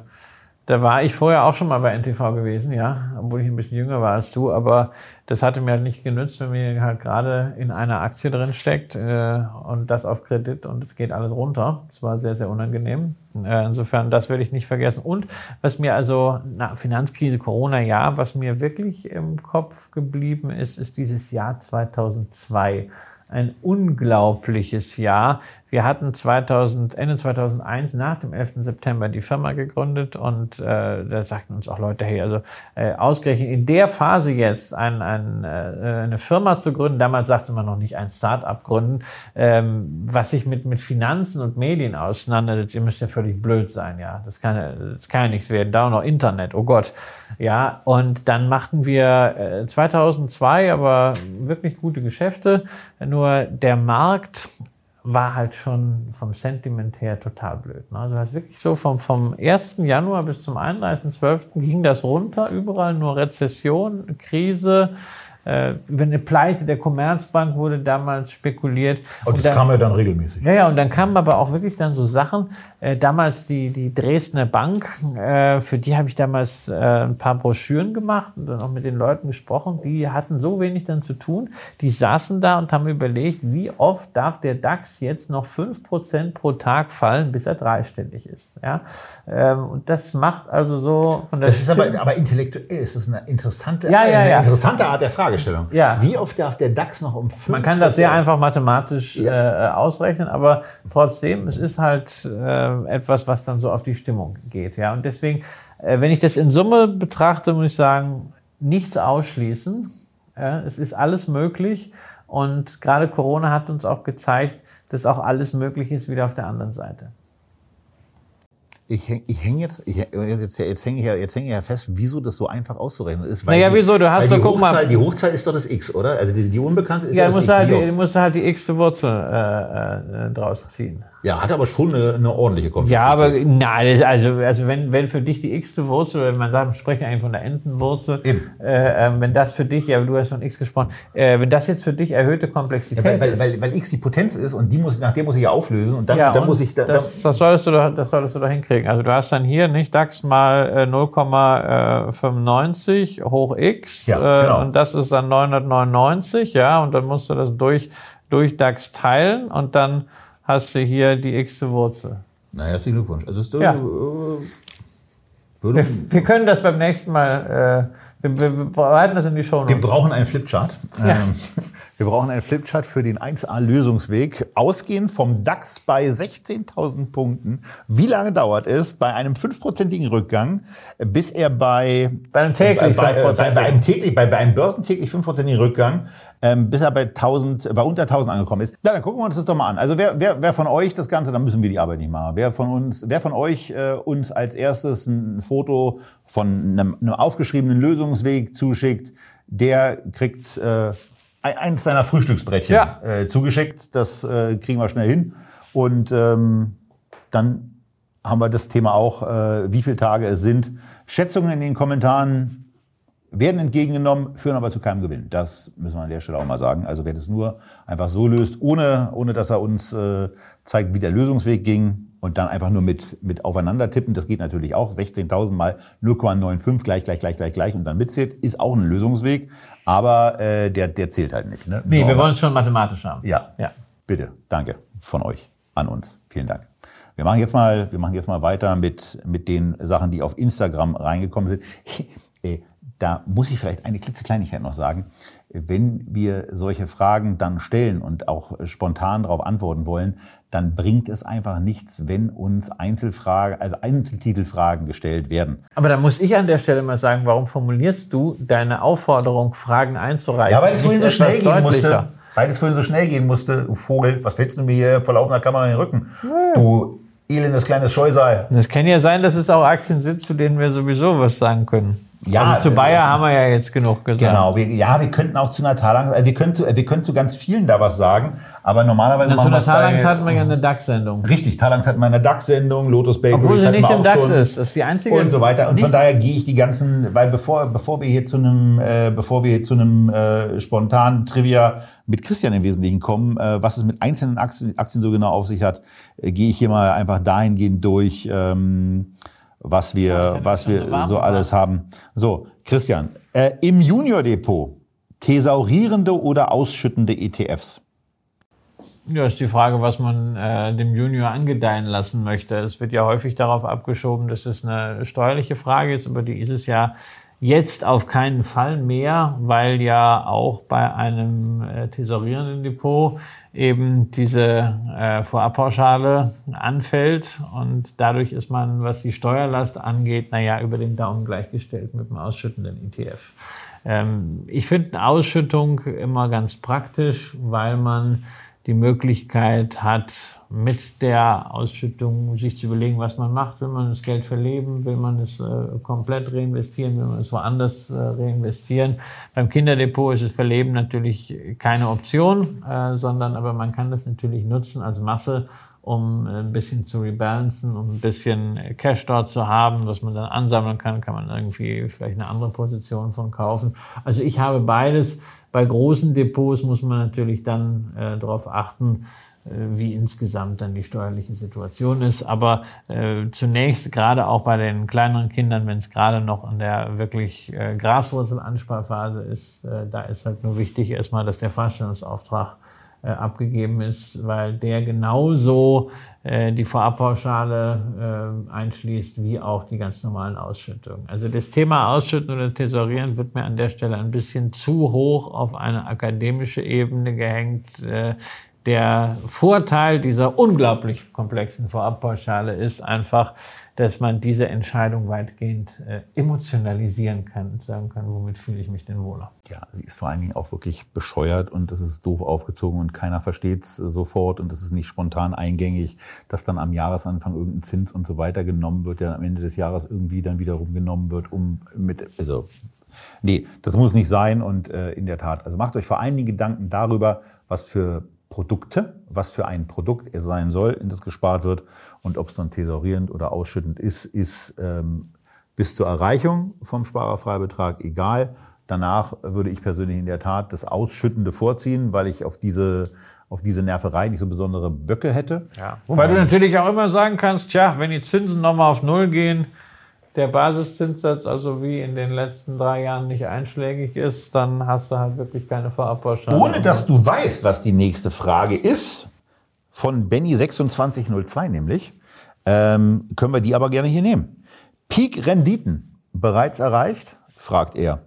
da war ich vorher auch schon mal bei NTV gewesen, ja, obwohl ich ein bisschen jünger war als du, aber das hatte mir halt nicht genützt, wenn man halt gerade in einer Aktie drin steckt äh, und das auf Kredit und es geht alles runter. Das war sehr, sehr unangenehm. Äh, insofern, das werde ich nicht vergessen. Und was mir also, na, Finanzkrise, Corona, ja, was mir wirklich im Kopf geblieben ist, ist dieses Jahr 2002 ein unglaubliches Jahr. Wir hatten 2000, Ende 2001 nach dem 11. September die Firma gegründet und äh, da sagten uns auch Leute, hey, also äh, ausgerechnet in der Phase jetzt ein, ein, äh, eine Firma zu gründen, damals sagte man noch nicht ein Start-up gründen, ähm, was sich mit, mit Finanzen und Medien auseinandersetzt, ihr müsst ja völlig blöd sein, ja, das kann, das kann ja nichts werden, da auch noch Internet, oh Gott, ja, und dann machten wir äh, 2002 aber wirklich gute Geschäfte, nur der Markt war halt schon vom Sentiment her total blöd. Ne? Also das wirklich so vom, vom 1. Januar bis zum 31.12. ging das runter, überall nur Rezession, Krise, äh, über eine Pleite der Commerzbank wurde damals spekuliert. Und das dann- kam ja dann regelmäßig. ja, ja, und dann kamen aber auch wirklich dann so Sachen. Äh, damals die, die Dresdner Bank, äh, für die habe ich damals äh, ein paar Broschüren gemacht und dann auch mit den Leuten gesprochen. Die hatten so wenig dann zu tun. Die saßen da und haben überlegt, wie oft darf der DAX jetzt noch 5% pro Tag fallen, bis er dreistellig ist. Ja? Ähm, und das macht also so von der Das ist aber, aber intellektuell ist das eine interessante, Ja, ja, eine ja. interessante Art der Fragestellung. Ja. Wie oft darf der DAX noch um 5 Man kann das sehr einfach mathematisch äh, ausrechnen, aber trotzdem, es ist halt äh, etwas, was dann so auf die Stimmung geht. Ja? Und deswegen, äh, wenn ich das in Summe betrachte, muss ich sagen, nichts ausschließen. Ja? Es ist alles möglich. Und gerade Corona hat uns auch gezeigt, dass auch alles möglich ist wieder auf der anderen Seite. Ich hänge ich häng jetzt, ich, jetzt, jetzt hänge ich, ja, jetzt häng ich ja fest, wieso das so einfach auszurechnen ist. Naja, wieso? Du hast die guck mal- Hochzahl, Die Hochzahl ist doch das X, oder? Also die, die Unbekannte ist Ja, ja, das musst X. halt, du musst halt die x-te Wurzel äh, äh, draus ziehen. Ja, hat aber schon eine, eine ordentliche Komplexität. Ja, aber nein, also, also wenn, wenn für dich die x-te Wurzel, wenn man sagt, wir sprechen eigentlich von der Entenwurzel, äh, äh, wenn das für dich, ja, du hast von x gesprochen, äh, wenn das jetzt für dich erhöhte Komplexität ja, weil, weil, weil, weil x die Potenz ist und die muss, nach der muss ich ja auflösen und dann, ja, dann und muss ich... Da, das, das, solltest du doch, das solltest du doch hinkriegen. Also du hast dann hier, nicht, DAX mal 0,95 äh, hoch x ja, äh, genau. und das ist dann 999, ja, und dann musst du das durch, durch DAX teilen und dann hast du hier die x-te Wurzel. Na, herzlichen Glückwunsch. Also ist, ja. äh, wir, wir, können das beim nächsten Mal, äh, wir, wir bereiten das in die Show. Wir brauchen einen Flipchart. Ja. Ähm, wir brauchen einen Flipchart für den 1A-Lösungsweg. Ausgehend vom DAX bei 16.000 Punkten. Wie lange dauert es bei einem 5%igen Rückgang, bis er bei, bei einem täglich, bei, bei, bei, bei einem täglich, bei, bei einem börsentäglich 5%igen Rückgang ähm, bis er bei 1000, bei unter 1000 angekommen ist. Ja, dann gucken wir uns das doch mal an. Also wer, wer, wer von euch das Ganze, dann müssen wir die Arbeit nicht machen. Wer von uns, wer von euch äh, uns als erstes ein Foto von einem, einem aufgeschriebenen Lösungsweg zuschickt, der kriegt äh, eins seiner Frühstücksbrettchen ja. äh, zugeschickt. Das äh, kriegen wir schnell hin. Und ähm, dann haben wir das Thema auch, äh, wie viele Tage es sind. Schätzungen in den Kommentaren werden entgegengenommen, führen aber zu keinem Gewinn. Das müssen wir an der Stelle auch mal sagen. Also wer das nur einfach so löst, ohne, ohne dass er uns äh, zeigt, wie der Lösungsweg ging und dann einfach nur mit, mit aufeinander tippen, das geht natürlich auch. 16.000 mal 0,95 gleich, gleich, gleich, gleich, gleich und dann mitzählt, ist auch ein Lösungsweg, aber äh, der, der zählt halt nicht. Ne? Nee, so, wir wollen es schon mathematisch haben. Ja, ja, bitte, danke von euch an uns. Vielen Dank. Wir machen jetzt mal, wir machen jetzt mal weiter mit, mit den Sachen, die auf Instagram reingekommen sind. Äh, da muss ich vielleicht eine klitzekleinigkeit noch sagen. Wenn wir solche Fragen dann stellen und auch spontan darauf antworten wollen, dann bringt es einfach nichts, wenn uns Einzelfragen, also Einzeltitelfragen gestellt werden. Aber da muss ich an der Stelle mal sagen, warum formulierst du deine Aufforderung, Fragen einzureichen? Ja, weil es vorhin so schnell gehen musste. Weil es vorhin so schnell gehen musste. Du Vogel, was willst du mir hier vor laufender Kamera in den Rücken? Ja. Du elendes kleines Scheusal. Es kann ja sein, dass es auch Aktien sind, zu denen wir sowieso was sagen können. Ja, also zu Bayer äh, haben wir ja jetzt genug gesagt. Genau, wir, ja, wir könnten auch zu Natalangst, äh, wir können zu, wir können zu ganz vielen da was sagen, aber normalerweise Na, machen wir Zu Natalangst hatten wir ja eine DAX-Sendung. Richtig, Talangs hatten wir eine DAX-Sendung, Lotus Bakery Obwohl sie nicht im DAX schon, ist, das ist die einzige. Und so weiter. Und von daher gehe ich die ganzen, weil bevor, bevor wir hier zu einem, äh, bevor wir hier zu einem äh, spontanen Trivia mit Christian im Wesentlichen kommen, äh, was es mit einzelnen Aktien, Aktien so genau auf sich hat, äh, gehe ich hier mal einfach dahingehend durch. Ähm, was wir, was wir so alles haben. So, Christian, äh, im Junior-Depot thesaurierende oder ausschüttende ETFs? Ja, ist die Frage, was man äh, dem Junior angedeihen lassen möchte. Es wird ja häufig darauf abgeschoben, das ist eine steuerliche Frage ist, aber die ist es ja Jetzt auf keinen Fall mehr, weil ja auch bei einem äh, tesorierenden Depot eben diese äh, Vorabpauschale anfällt und dadurch ist man, was die Steuerlast angeht, naja, über den Daumen gleichgestellt mit dem ausschüttenden ETF. Ähm, ich finde Ausschüttung immer ganz praktisch, weil man die Möglichkeit hat, mit der Ausschüttung sich zu überlegen, was man macht. Will man das Geld verleben? Will man es äh, komplett reinvestieren? Will man es woanders äh, reinvestieren? Beim Kinderdepot ist es Verleben natürlich keine Option, äh, sondern aber man kann das natürlich nutzen als Masse, um ein bisschen zu rebalancen, um ein bisschen Cash dort zu haben, was man dann ansammeln kann, kann man irgendwie vielleicht eine andere Position von kaufen. Also ich habe beides. Bei großen Depots muss man natürlich dann äh, darauf achten, äh, wie insgesamt dann die steuerliche Situation ist. Aber äh, zunächst, gerade auch bei den kleineren Kindern, wenn es gerade noch an der wirklich äh, Graswurzelansparphase ist, äh, da ist halt nur wichtig erstmal, dass der Freistellungsauftrag äh, abgegeben ist, weil der genauso äh, die Vorabpauschale äh, einschließt, wie auch die ganz normalen Ausschüttungen. Also das Thema Ausschütten oder Tesorieren wird mir an der Stelle ein bisschen zu hoch auf eine akademische Ebene gehängt. Äh, der Vorteil dieser unglaublich komplexen Vorabpauschale ist einfach, dass man diese Entscheidung weitgehend äh, emotionalisieren kann und sagen kann, womit fühle ich mich denn wohler. Ja, sie ist vor allen Dingen auch wirklich bescheuert und das ist doof aufgezogen und keiner versteht es äh, sofort und es ist nicht spontan eingängig, dass dann am Jahresanfang irgendein Zins und so weiter genommen wird, der am Ende des Jahres irgendwie dann wiederum genommen wird, um mit, also Nee, das muss nicht sein und äh, in der Tat, also macht euch vor allen Dingen Gedanken darüber, was für Produkte, was für ein Produkt es sein soll, in das gespart wird und ob es dann thesaurierend oder ausschüttend ist, ist ähm, bis zur Erreichung vom Sparerfreibetrag egal. Danach würde ich persönlich in der Tat das Ausschüttende vorziehen, weil ich auf diese auf diese Nerverei nicht so besondere Böcke hätte. Ja. Wobei du natürlich auch immer sagen kannst, tja, wenn die Zinsen nochmal auf Null gehen, der Basiszinssatz also wie in den letzten drei Jahren nicht einschlägig ist, dann hast du halt wirklich keine Vorabpauschale. Ohne dass du weißt, was die nächste Frage ist, von Benny2602 nämlich, ähm, können wir die aber gerne hier nehmen. Peak-Renditen bereits erreicht? fragt er.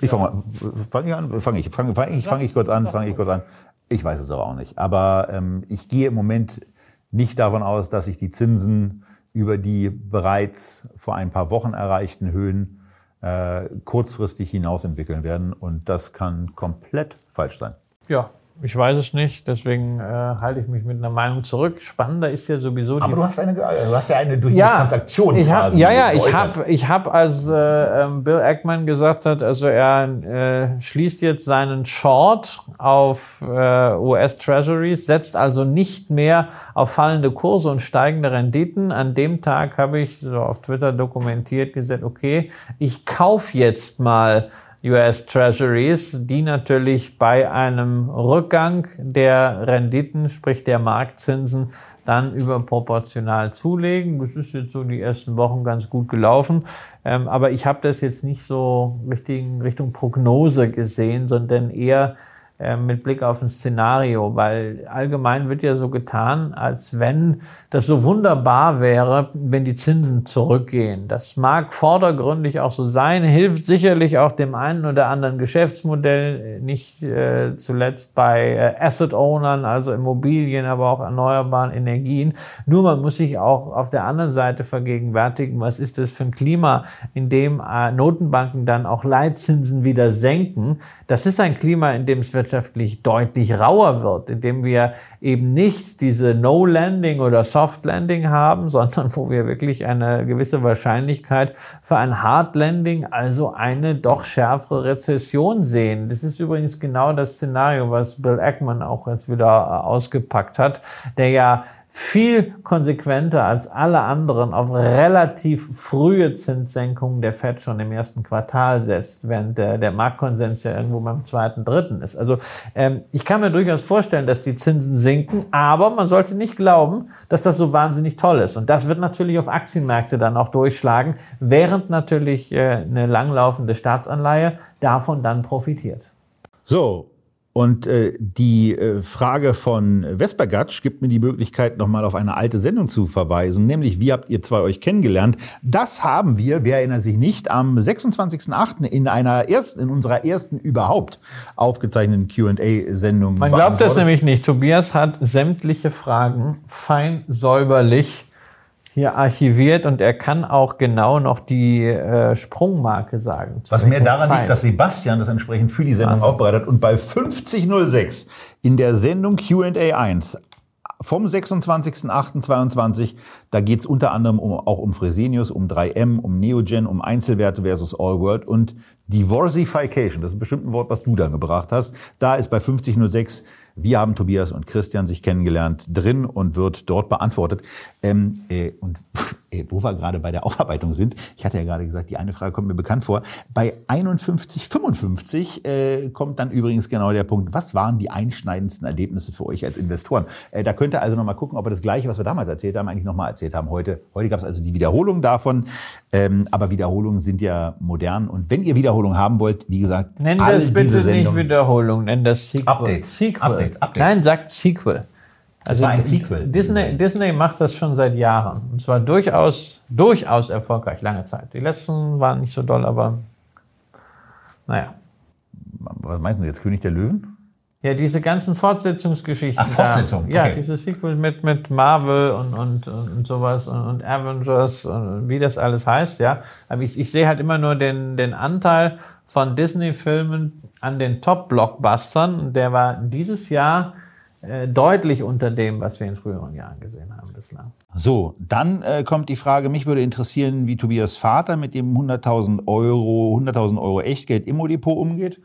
Ich fange fang ich an, fange ich, fange fang ich, fang ich kurz an, fange ich kurz an. Ich weiß es aber auch nicht. Aber ähm, ich gehe im Moment nicht davon aus, dass sich die Zinsen über die bereits vor ein paar Wochen erreichten Höhen äh, kurzfristig hinaus entwickeln werden. Und das kann komplett falsch sein. Ja, ich weiß es nicht, deswegen äh, halte ich mich mit einer Meinung zurück. Spannender ist ja sowieso die. Aber du hast eine, du hast ja eine durch ja, Transaktion ich hab, Ja, ja, ich habe, ich hab, als äh, ähm, Bill Ackman gesagt hat, also er äh, schließt jetzt seinen Short auf äh, US Treasuries, setzt also nicht mehr auf fallende Kurse und steigende Renditen. An dem Tag habe ich so auf Twitter dokumentiert gesagt, okay, ich kaufe jetzt mal US Treasuries, die natürlich bei einem Rückgang der Renditen, sprich der Marktzinsen, dann überproportional zulegen. Das ist jetzt so die ersten Wochen ganz gut gelaufen. Ähm, aber ich habe das jetzt nicht so richtig in Richtung Prognose gesehen, sondern eher mit Blick auf ein Szenario, weil allgemein wird ja so getan, als wenn das so wunderbar wäre, wenn die Zinsen zurückgehen. Das mag vordergründig auch so sein, hilft sicherlich auch dem einen oder anderen Geschäftsmodell, nicht äh, zuletzt bei äh, Asset Ownern, also Immobilien, aber auch erneuerbaren Energien. Nur man muss sich auch auf der anderen Seite vergegenwärtigen, was ist das für ein Klima, in dem äh, Notenbanken dann auch Leitzinsen wieder senken. Das ist ein Klima, in dem es wird wirtschaftlich deutlich rauer wird, indem wir eben nicht diese No-Landing oder Soft-Landing haben, sondern wo wir wirklich eine gewisse Wahrscheinlichkeit für ein Hard-Landing, also eine doch schärfere Rezession sehen. Das ist übrigens genau das Szenario, was Bill Ackman auch jetzt wieder ausgepackt hat, der ja viel konsequenter als alle anderen auf relativ frühe Zinssenkungen der FED schon im ersten Quartal setzt, während der, der Marktkonsens ja irgendwo beim zweiten, dritten ist. Also ähm, ich kann mir durchaus vorstellen, dass die Zinsen sinken, aber man sollte nicht glauben, dass das so wahnsinnig toll ist. Und das wird natürlich auf Aktienmärkte dann auch durchschlagen, während natürlich äh, eine langlaufende Staatsanleihe davon dann profitiert. So, und äh, die äh, Frage von Vespergatsch gibt mir die Möglichkeit, nochmal auf eine alte Sendung zu verweisen, nämlich wie habt ihr zwei euch kennengelernt? Das haben wir, wer erinnert sich nicht, am 26.08. in einer ersten, in unserer ersten überhaupt aufgezeichneten Q&A-Sendung. Man glaubt das nämlich nicht. Tobias hat sämtliche Fragen fein säuberlich hier archiviert und er kann auch genau noch die äh, Sprungmarke sagen. Was mir daran Zeit. liegt, dass Sebastian das entsprechend für die Sendung Wahnsinn. aufbereitet und bei 5006 in der Sendung Q&A 1 vom 26.08.22, da geht's unter anderem um, auch um Fresenius, um 3M, um Neogen, um Einzelwerte versus All World und Divorcification. Das ist bestimmt ein Wort, was du dann gebracht hast. Da ist bei 5006 wir haben Tobias und Christian sich kennengelernt drin und wird dort beantwortet. Ähm, äh, und wo wir gerade bei der Aufarbeitung sind, ich hatte ja gerade gesagt, die eine Frage kommt mir bekannt vor. Bei 51,55 äh, kommt dann übrigens genau der Punkt, was waren die einschneidendsten Erlebnisse für euch als Investoren? Äh, da könnt ihr also nochmal gucken, ob wir das Gleiche, was wir damals erzählt haben, eigentlich nochmal erzählt haben heute. Heute gab es also die Wiederholung davon. Ähm, aber Wiederholungen sind ja modern. Und wenn ihr Wiederholungen haben wollt, wie gesagt, nenn das bitte nicht Wiederholung, nenn das Sequel. Updates. Sequel. Updates. Update, Update. Nein, sagt Sequel. Also war ein Sequel. Disney, Disney macht das schon seit Jahren. Und zwar durchaus, durchaus erfolgreich, lange Zeit. Die letzten waren nicht so doll, aber naja. Was meinst du jetzt? König der Löwen? Ja, diese ganzen Fortsetzungsgeschichten. Ach, Fortsetzung. Da. Ja, okay. diese Sequel mit, mit Marvel und, und, und sowas und, und Avengers und wie das alles heißt, ja. Aber ich, ich sehe halt immer nur den, den Anteil von Disney-Filmen an den Top-Blockbustern. Der war dieses Jahr äh, deutlich unter dem, was wir in früheren Jahren gesehen haben bislang. So, dann äh, kommt die Frage, mich würde interessieren, wie Tobias Vater mit dem 100.000 Euro, 100.000 Euro Echtgeld Immodepot umgeht.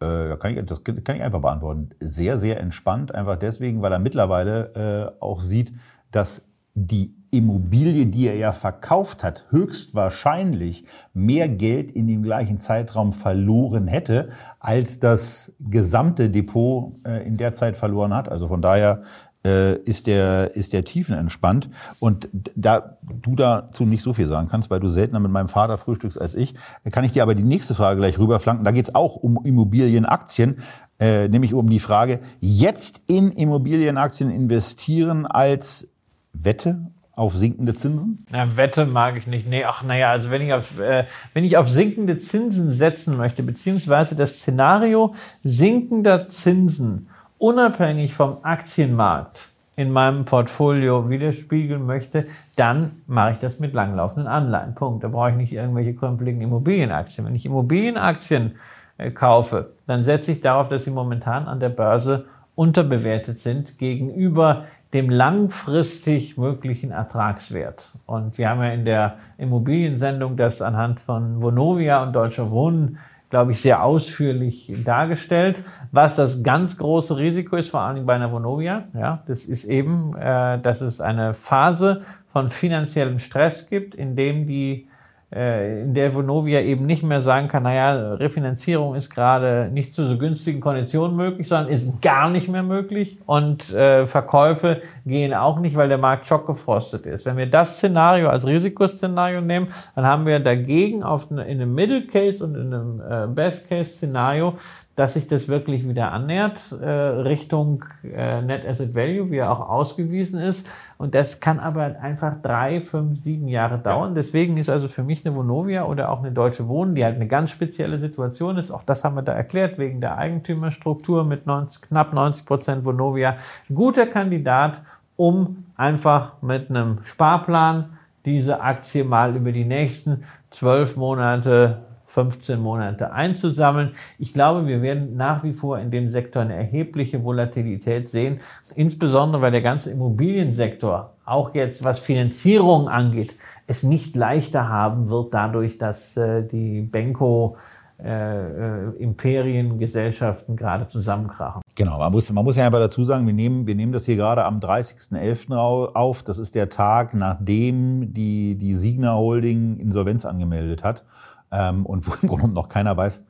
Äh, kann ich, das kann ich einfach beantworten. Sehr, sehr entspannt, einfach deswegen, weil er mittlerweile äh, auch sieht, dass die Immobilie, die er ja verkauft hat, höchstwahrscheinlich mehr Geld in dem gleichen Zeitraum verloren hätte, als das gesamte Depot äh, in der Zeit verloren hat. Also von daher äh, ist der ist der tiefenentspannt und da du dazu nicht so viel sagen kannst, weil du seltener mit meinem Vater frühstückst als ich, kann ich dir aber die nächste Frage gleich rüberflanken. Da geht es auch um Immobilienaktien, äh, nämlich um die Frage, jetzt in Immobilienaktien investieren als Wette auf sinkende Zinsen? Na, Wette mag ich nicht. Nee, ach naja, also wenn ich auf, äh, wenn ich auf sinkende Zinsen setzen möchte, beziehungsweise das Szenario sinkender Zinsen unabhängig vom Aktienmarkt in meinem Portfolio widerspiegeln möchte, dann mache ich das mit langlaufenden Anleihen. Punkt. Da brauche ich nicht irgendwelche krümpeligen Immobilienaktien. Wenn ich Immobilienaktien äh, kaufe, dann setze ich darauf, dass sie momentan an der Börse unterbewertet sind gegenüber dem langfristig möglichen Ertragswert. Und wir haben ja in der Immobiliensendung das anhand von Vonovia und Deutscher Wohnen, glaube ich, sehr ausführlich dargestellt. Was das ganz große Risiko ist, vor allem bei einer Vonovia, ja, das ist eben, äh, dass es eine Phase von finanziellem Stress gibt, in dem die in der Vonovia eben nicht mehr sagen kann, naja, Refinanzierung ist gerade nicht zu so günstigen Konditionen möglich, sondern ist gar nicht mehr möglich und äh, Verkäufe gehen auch nicht, weil der Markt schockgefrostet ist. Wenn wir das Szenario als Risikoszenario nehmen, dann haben wir dagegen auf in einem Middle Case und in einem äh, Best Case Szenario dass sich das wirklich wieder annähert äh, Richtung äh, Net Asset Value, wie er auch ausgewiesen ist. Und das kann aber einfach drei, fünf, sieben Jahre dauern. Deswegen ist also für mich eine Vonovia oder auch eine Deutsche Wohnen, die halt eine ganz spezielle Situation ist. Auch das haben wir da erklärt, wegen der Eigentümerstruktur mit 90, knapp 90 Prozent Vonovia. Ein guter Kandidat, um einfach mit einem Sparplan diese Aktie mal über die nächsten zwölf Monate 15 Monate einzusammeln. Ich glaube, wir werden nach wie vor in dem Sektor eine erhebliche Volatilität sehen, insbesondere weil der ganze Immobiliensektor, auch jetzt was Finanzierung angeht, es nicht leichter haben wird dadurch, dass äh, die Benko äh, äh Imperiengesellschaften gerade zusammenkrachen. Genau, man muss, man muss ja einfach dazu sagen, wir nehmen, wir nehmen das hier gerade am 30.11. auf. Das ist der Tag, nachdem die, die Signa Holding Insolvenz angemeldet hat ähm, und wo im Grunde noch keiner weiß,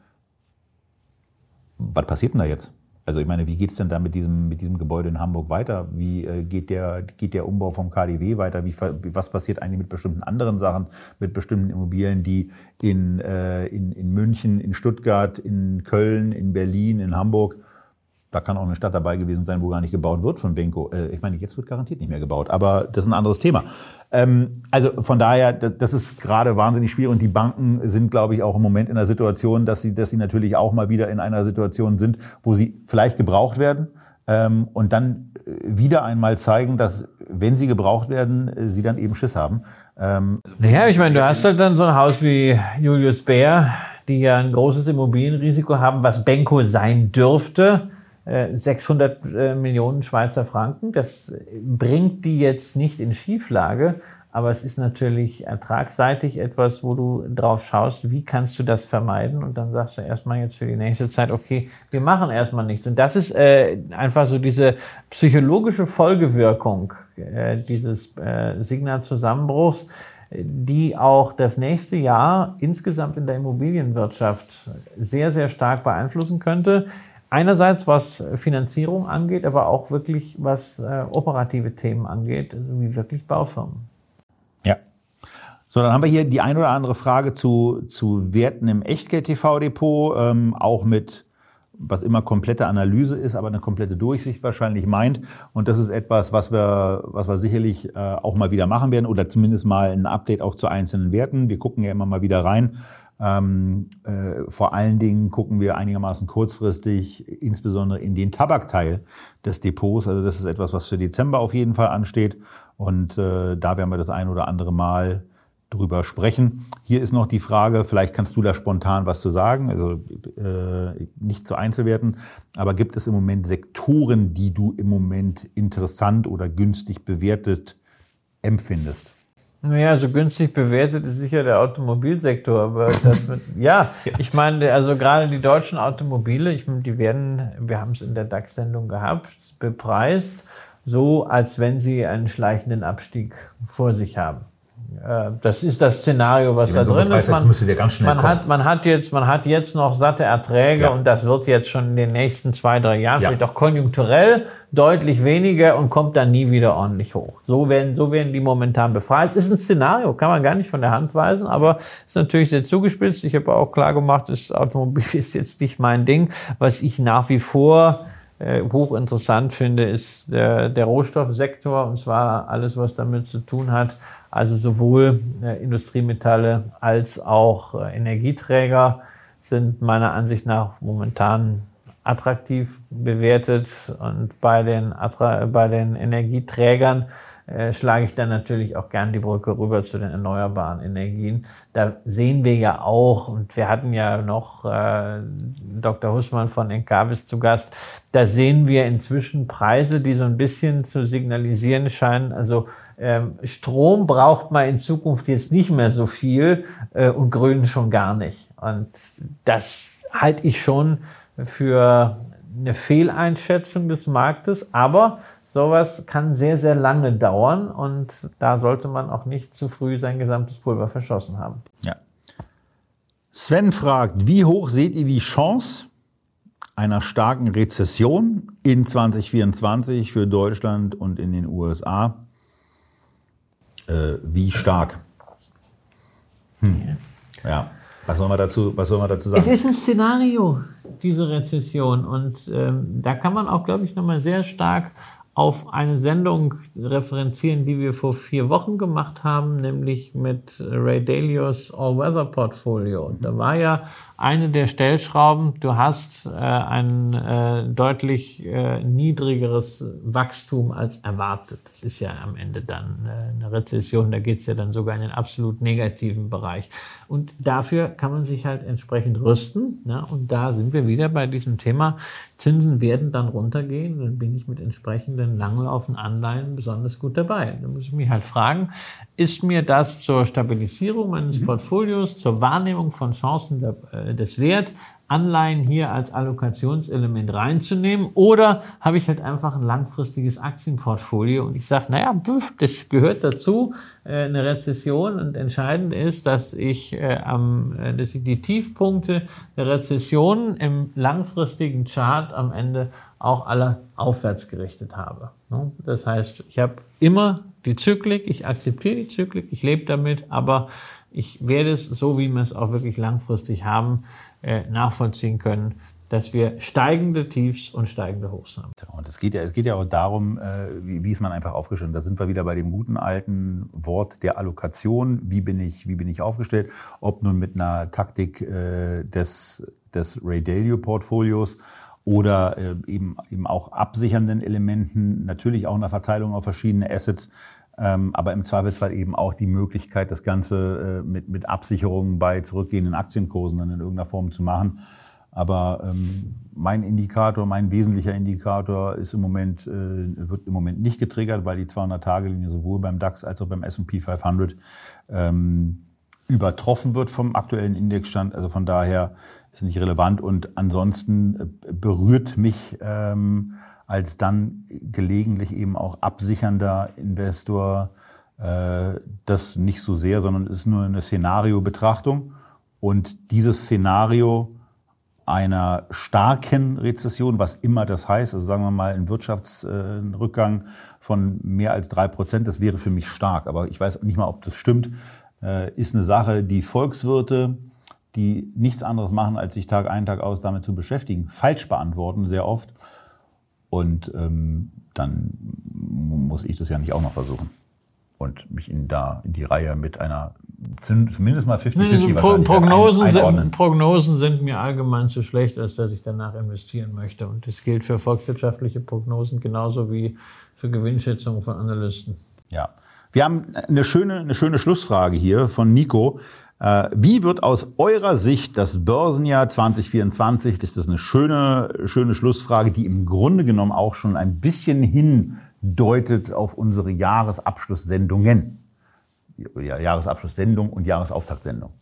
was passiert denn da jetzt? Also ich meine, wie geht's denn da mit diesem, mit diesem Gebäude in Hamburg weiter? Wie äh, geht, der, geht der Umbau vom KDW weiter? Wie, was passiert eigentlich mit bestimmten anderen Sachen, mit bestimmten Immobilien, die in, äh, in, in München, in Stuttgart, in Köln, in Berlin, in Hamburg da kann auch eine Stadt dabei gewesen sein, wo gar nicht gebaut wird von Benko. Äh, ich meine, jetzt wird garantiert nicht mehr gebaut, aber das ist ein anderes Thema. Ähm, also von daher, das ist gerade wahnsinnig schwierig. Und die Banken sind, glaube ich, auch im Moment in der Situation, dass sie, dass sie natürlich auch mal wieder in einer Situation sind, wo sie vielleicht gebraucht werden. Ähm, und dann äh, wieder einmal zeigen, dass wenn sie gebraucht werden, äh, sie dann eben Schiss haben. Ähm, naja, ich meine, du hast halt dann so ein Haus wie Julius Bär, die ja ein großes Immobilienrisiko haben, was Benko sein dürfte 600 äh, Millionen Schweizer Franken. Das bringt die jetzt nicht in Schieflage, aber es ist natürlich ertragsseitig etwas, wo du drauf schaust, wie kannst du das vermeiden und dann sagst du erstmal jetzt für die nächste Zeit, okay, wir machen erstmal nichts. Und das ist äh, einfach so diese psychologische Folgewirkung äh, dieses äh, Signalzusammenbruchs, die auch das nächste Jahr insgesamt in der Immobilienwirtschaft sehr, sehr stark beeinflussen könnte. Einerseits was Finanzierung angeht, aber auch wirklich was äh, operative Themen angeht, also wie wirklich Baufirmen. Ja. So, dann haben wir hier die ein oder andere Frage zu, zu Werten im Echtgeld-TV-Depot, ähm, auch mit was immer komplette Analyse ist, aber eine komplette Durchsicht wahrscheinlich meint. Und das ist etwas, was wir, was wir sicherlich äh, auch mal wieder machen werden oder zumindest mal ein Update auch zu einzelnen Werten. Wir gucken ja immer mal wieder rein. Ähm, äh, vor allen Dingen gucken wir einigermaßen kurzfristig, insbesondere in den Tabakteil des Depots. Also das ist etwas, was für Dezember auf jeden Fall ansteht. Und äh, da werden wir das ein oder andere Mal drüber sprechen. Hier ist noch die Frage, vielleicht kannst du da spontan was zu sagen, also äh, nicht zu Einzelwerten, aber gibt es im Moment Sektoren, die du im Moment interessant oder günstig bewertet empfindest? Naja, so günstig bewertet ist sicher der Automobilsektor. Aber das mit, ja, ich meine, also gerade die deutschen Automobile, ich meine, die werden, wir haben es in der DAX-Sendung gehabt, bepreist, so als wenn sie einen schleichenden Abstieg vor sich haben. Äh, das ist das Szenario, was da drin ist. Man, man hat, man hat jetzt, man hat jetzt noch satte Erträge ja. und das wird jetzt schon in den nächsten zwei, drei Jahren, ja. vielleicht auch konjunkturell deutlich weniger und kommt dann nie wieder ordentlich hoch. So werden, so werden die momentan befreit. Es ist ein Szenario, kann man gar nicht von der Hand weisen, aber ist natürlich sehr zugespitzt. Ich habe auch klar gemacht, das Automobil ist jetzt nicht mein Ding. Was ich nach wie vor äh, hochinteressant finde, ist der, der Rohstoffsektor und zwar alles, was damit zu tun hat, also sowohl äh, Industriemetalle als auch äh, Energieträger sind meiner Ansicht nach momentan attraktiv bewertet. Und bei den, Attra bei den Energieträgern äh, schlage ich dann natürlich auch gern die Brücke rüber zu den erneuerbaren Energien. Da sehen wir ja auch, und wir hatten ja noch äh, Dr. Hussmann von Encavis zu Gast, da sehen wir inzwischen Preise, die so ein bisschen zu signalisieren scheinen. Also ähm, Strom braucht man in Zukunft jetzt nicht mehr so viel äh, und Grün schon gar nicht. Und das halte ich schon für eine Fehleinschätzung des Marktes, aber sowas kann sehr, sehr lange dauern und da sollte man auch nicht zu früh sein gesamtes Pulver verschossen haben. Ja. Sven fragt, wie hoch seht ihr die Chance einer starken Rezession in 2024 für Deutschland und in den USA? äh, wie stark. Hm. Ja. Was soll man dazu, was soll man dazu sagen? Es ist ein Szenario, diese Rezession. Und ähm, da kann man auch, glaube ich, nochmal sehr stark auf eine Sendung referenzieren, die wir vor vier Wochen gemacht haben, nämlich mit Ray Dalios All-Weather Portfolio. Da war ja eine der Stellschrauben, du hast äh, ein äh, deutlich äh, niedrigeres Wachstum als erwartet. Das ist ja am Ende dann äh, eine Rezession, da geht es ja dann sogar in den absolut negativen Bereich. Und dafür kann man sich halt entsprechend rüsten. Ja? Und da sind wir wieder bei diesem Thema, Zinsen werden dann runtergehen, dann bin ich mit entsprechenden langlaufen Anleihen besonders gut dabei. Da muss ich mich halt fragen, ist mir das zur Stabilisierung meines mhm. Portfolios, zur Wahrnehmung von Chancen der, äh, des Wert, Anleihen hier als Allokationselement reinzunehmen oder habe ich halt einfach ein langfristiges Aktienportfolio und ich sage, naja, das gehört dazu, äh, eine Rezession und entscheidend ist, dass ich, äh, am, äh, dass ich die Tiefpunkte der Rezession im langfristigen Chart am Ende auch alle aufwärts gerichtet habe. Ne? Das heißt, ich habe immer die Zyklik, ich akzeptiere die Zyklik, ich lebe damit, aber ich werde es so, wie wir es auch wirklich langfristig haben, äh, nachvollziehen können, dass wir steigende Tiefs und steigende Hochs haben. Und es geht ja, es geht ja auch darum, äh, wie, wie ist man einfach aufgestellt. Da sind wir wieder bei dem guten alten Wort der Allokation. Wie bin ich, wie bin ich aufgestellt? Ob nun mit einer Taktik äh, des, des Ray Dalio Portfolios oder äh, eben, eben auch absichernden Elementen, natürlich auch einer Verteilung auf verschiedene Assets. Ähm, aber im Zweifelsfall eben auch die Möglichkeit, das Ganze äh, mit, mit Absicherungen bei zurückgehenden Aktienkursen dann in irgendeiner Form zu machen. Aber ähm, mein Indikator, mein wesentlicher Indikator ist im Moment, äh, wird im Moment nicht getriggert, weil die 200-Tage-Linie sowohl beim DAX als auch beim S&P 500 ähm, übertroffen wird vom aktuellen Indexstand. Also von daher ist nicht relevant und ansonsten äh, berührt mich ähm, als dann gelegentlich eben auch absichernder Investor äh, das nicht so sehr, sondern es ist nur eine Szenariobetrachtung. Und dieses Szenario einer starken Rezession, was immer das heißt, also sagen wir mal ein Wirtschaftsrückgang von mehr als drei Prozent, das wäre für mich stark. Aber ich weiß nicht mal, ob das stimmt, äh, ist eine Sache, die Volkswirte, die nichts anderes machen, als sich Tag ein, Tag aus damit zu beschäftigen, falsch beantworten sehr oft. Und ähm, dann muss ich das ja nicht auch noch versuchen. Und mich in, da in die Reihe mit einer zumindest mal 50-50 nee, Pro Prognosen, ein, sind, Prognosen sind mir allgemein zu schlecht, als dass ich danach investieren möchte. Und das gilt für volkswirtschaftliche Prognosen genauso wie für Gewinnschätzungen von Analysten. Ja. Wir haben eine schöne, eine schöne Schlussfrage hier von Nico. Äh, wie wird aus eurer Sicht das Börsenjahr 2024, das ist eine schöne, schöne Schlussfrage, die im Grunde genommen auch schon ein bisschen hindeutet auf unsere Jahresabschlusssendungen. Jahresabschlusssendung und Jahresauftakt-Sendung.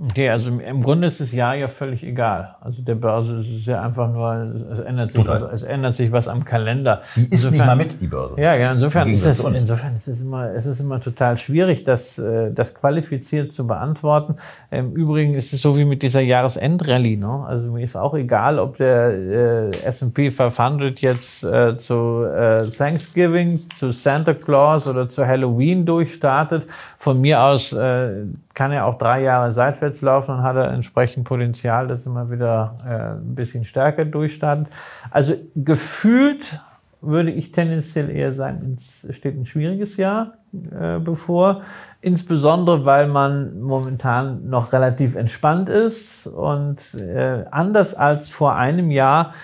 Okay, also im Grunde ist das Jahr ja völlig egal. Also der Börse ist ja einfach nur, es ändert sich, was, es ändert sich was am Kalender. Die ist insofern, nicht mal mit, die Börse. Ja, ja insofern, ist es, insofern ist es, immer, es ist immer total schwierig, das, äh, das qualifiziert zu beantworten. Im Übrigen ist es so wie mit dieser Jahresendrallye. Ne? Also mir ist auch egal, ob der äh, S&P 500 jetzt äh, zu äh, Thanksgiving, zu Santa Claus oder zu Halloween durchstartet. Von mir aus äh, kann er auch drei Jahre seitwärts laufen und hat er entsprechend Potenzial, dass immer wieder äh, ein bisschen stärker durchstartet. Also gefühlt würde ich tendenziell eher sagen, es steht ein schwieriges Jahr äh, bevor. Insbesondere, weil man momentan noch relativ entspannt ist und äh, anders als vor einem Jahr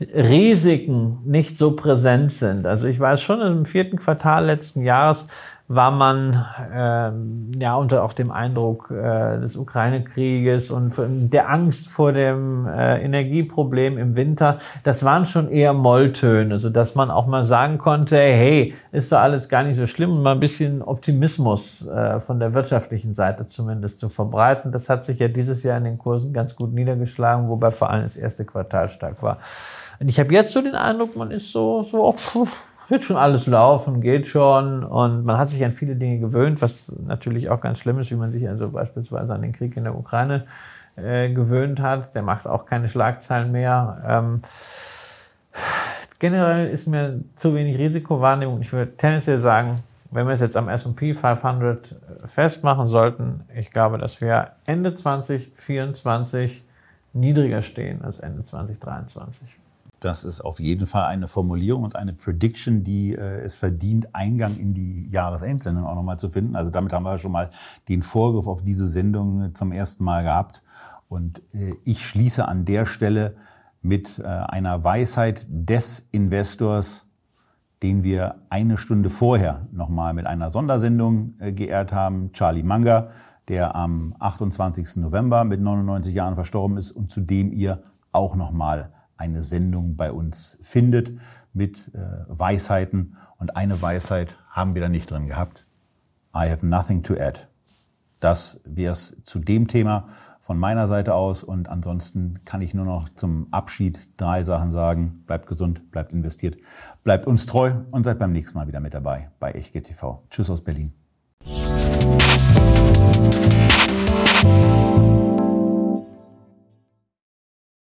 Risiken nicht so präsent sind. Also ich weiß schon, im vierten Quartal letzten Jahres war man äh, ja unter auch dem Eindruck äh, des Ukraine-Krieges und der Angst vor dem äh, Energieproblem im Winter. Das waren schon eher Molltöne, so dass man auch mal sagen konnte, hey, ist doch alles gar nicht so schlimm und mal ein bisschen Optimismus äh, von der wirtschaftlichen Seite zumindest zu verbreiten. Das hat sich ja dieses Jahr in den Kursen ganz gut niedergeschlagen, wobei vor allem das erste Quartal stark war. Und ich habe jetzt so den Eindruck, man ist so, so, oh, wird schon alles laufen, geht schon. Und man hat sich an viele Dinge gewöhnt, was natürlich auch ganz schlimm ist, wie man sich also beispielsweise an den Krieg in der Ukraine äh, gewöhnt hat. Der macht auch keine Schlagzeilen mehr. Ähm, generell ist mir zu wenig Risikowahrnehmung. Ich würde tendenziell sagen, wenn wir es jetzt am S&P 500 festmachen sollten, ich glaube, dass wir Ende 2024 niedriger stehen als Ende 2023 das ist auf jeden Fall eine Formulierung und eine Prediction, die äh, es verdient, Eingang in die Jahresendsendung auch nochmal zu finden. Also damit haben wir schon mal den Vorgriff auf diese Sendung zum ersten Mal gehabt. Und äh, ich schließe an der Stelle mit äh, einer Weisheit des Investors, den wir eine Stunde vorher nochmal mit einer Sondersendung äh, geehrt haben, Charlie Munger, der am 28. November mit 99 Jahren verstorben ist und zu dem ihr auch nochmal eine Sendung bei uns findet mit äh, Weisheiten. Und eine Weisheit haben wir da nicht drin gehabt. I have nothing to add. Das wäre es zu dem Thema von meiner Seite aus. Und ansonsten kann ich nur noch zum Abschied drei Sachen sagen. Bleibt gesund, bleibt investiert, bleibt uns treu und seid beim nächsten Mal wieder mit dabei bei Echtgeld TV. Tschüss aus Berlin.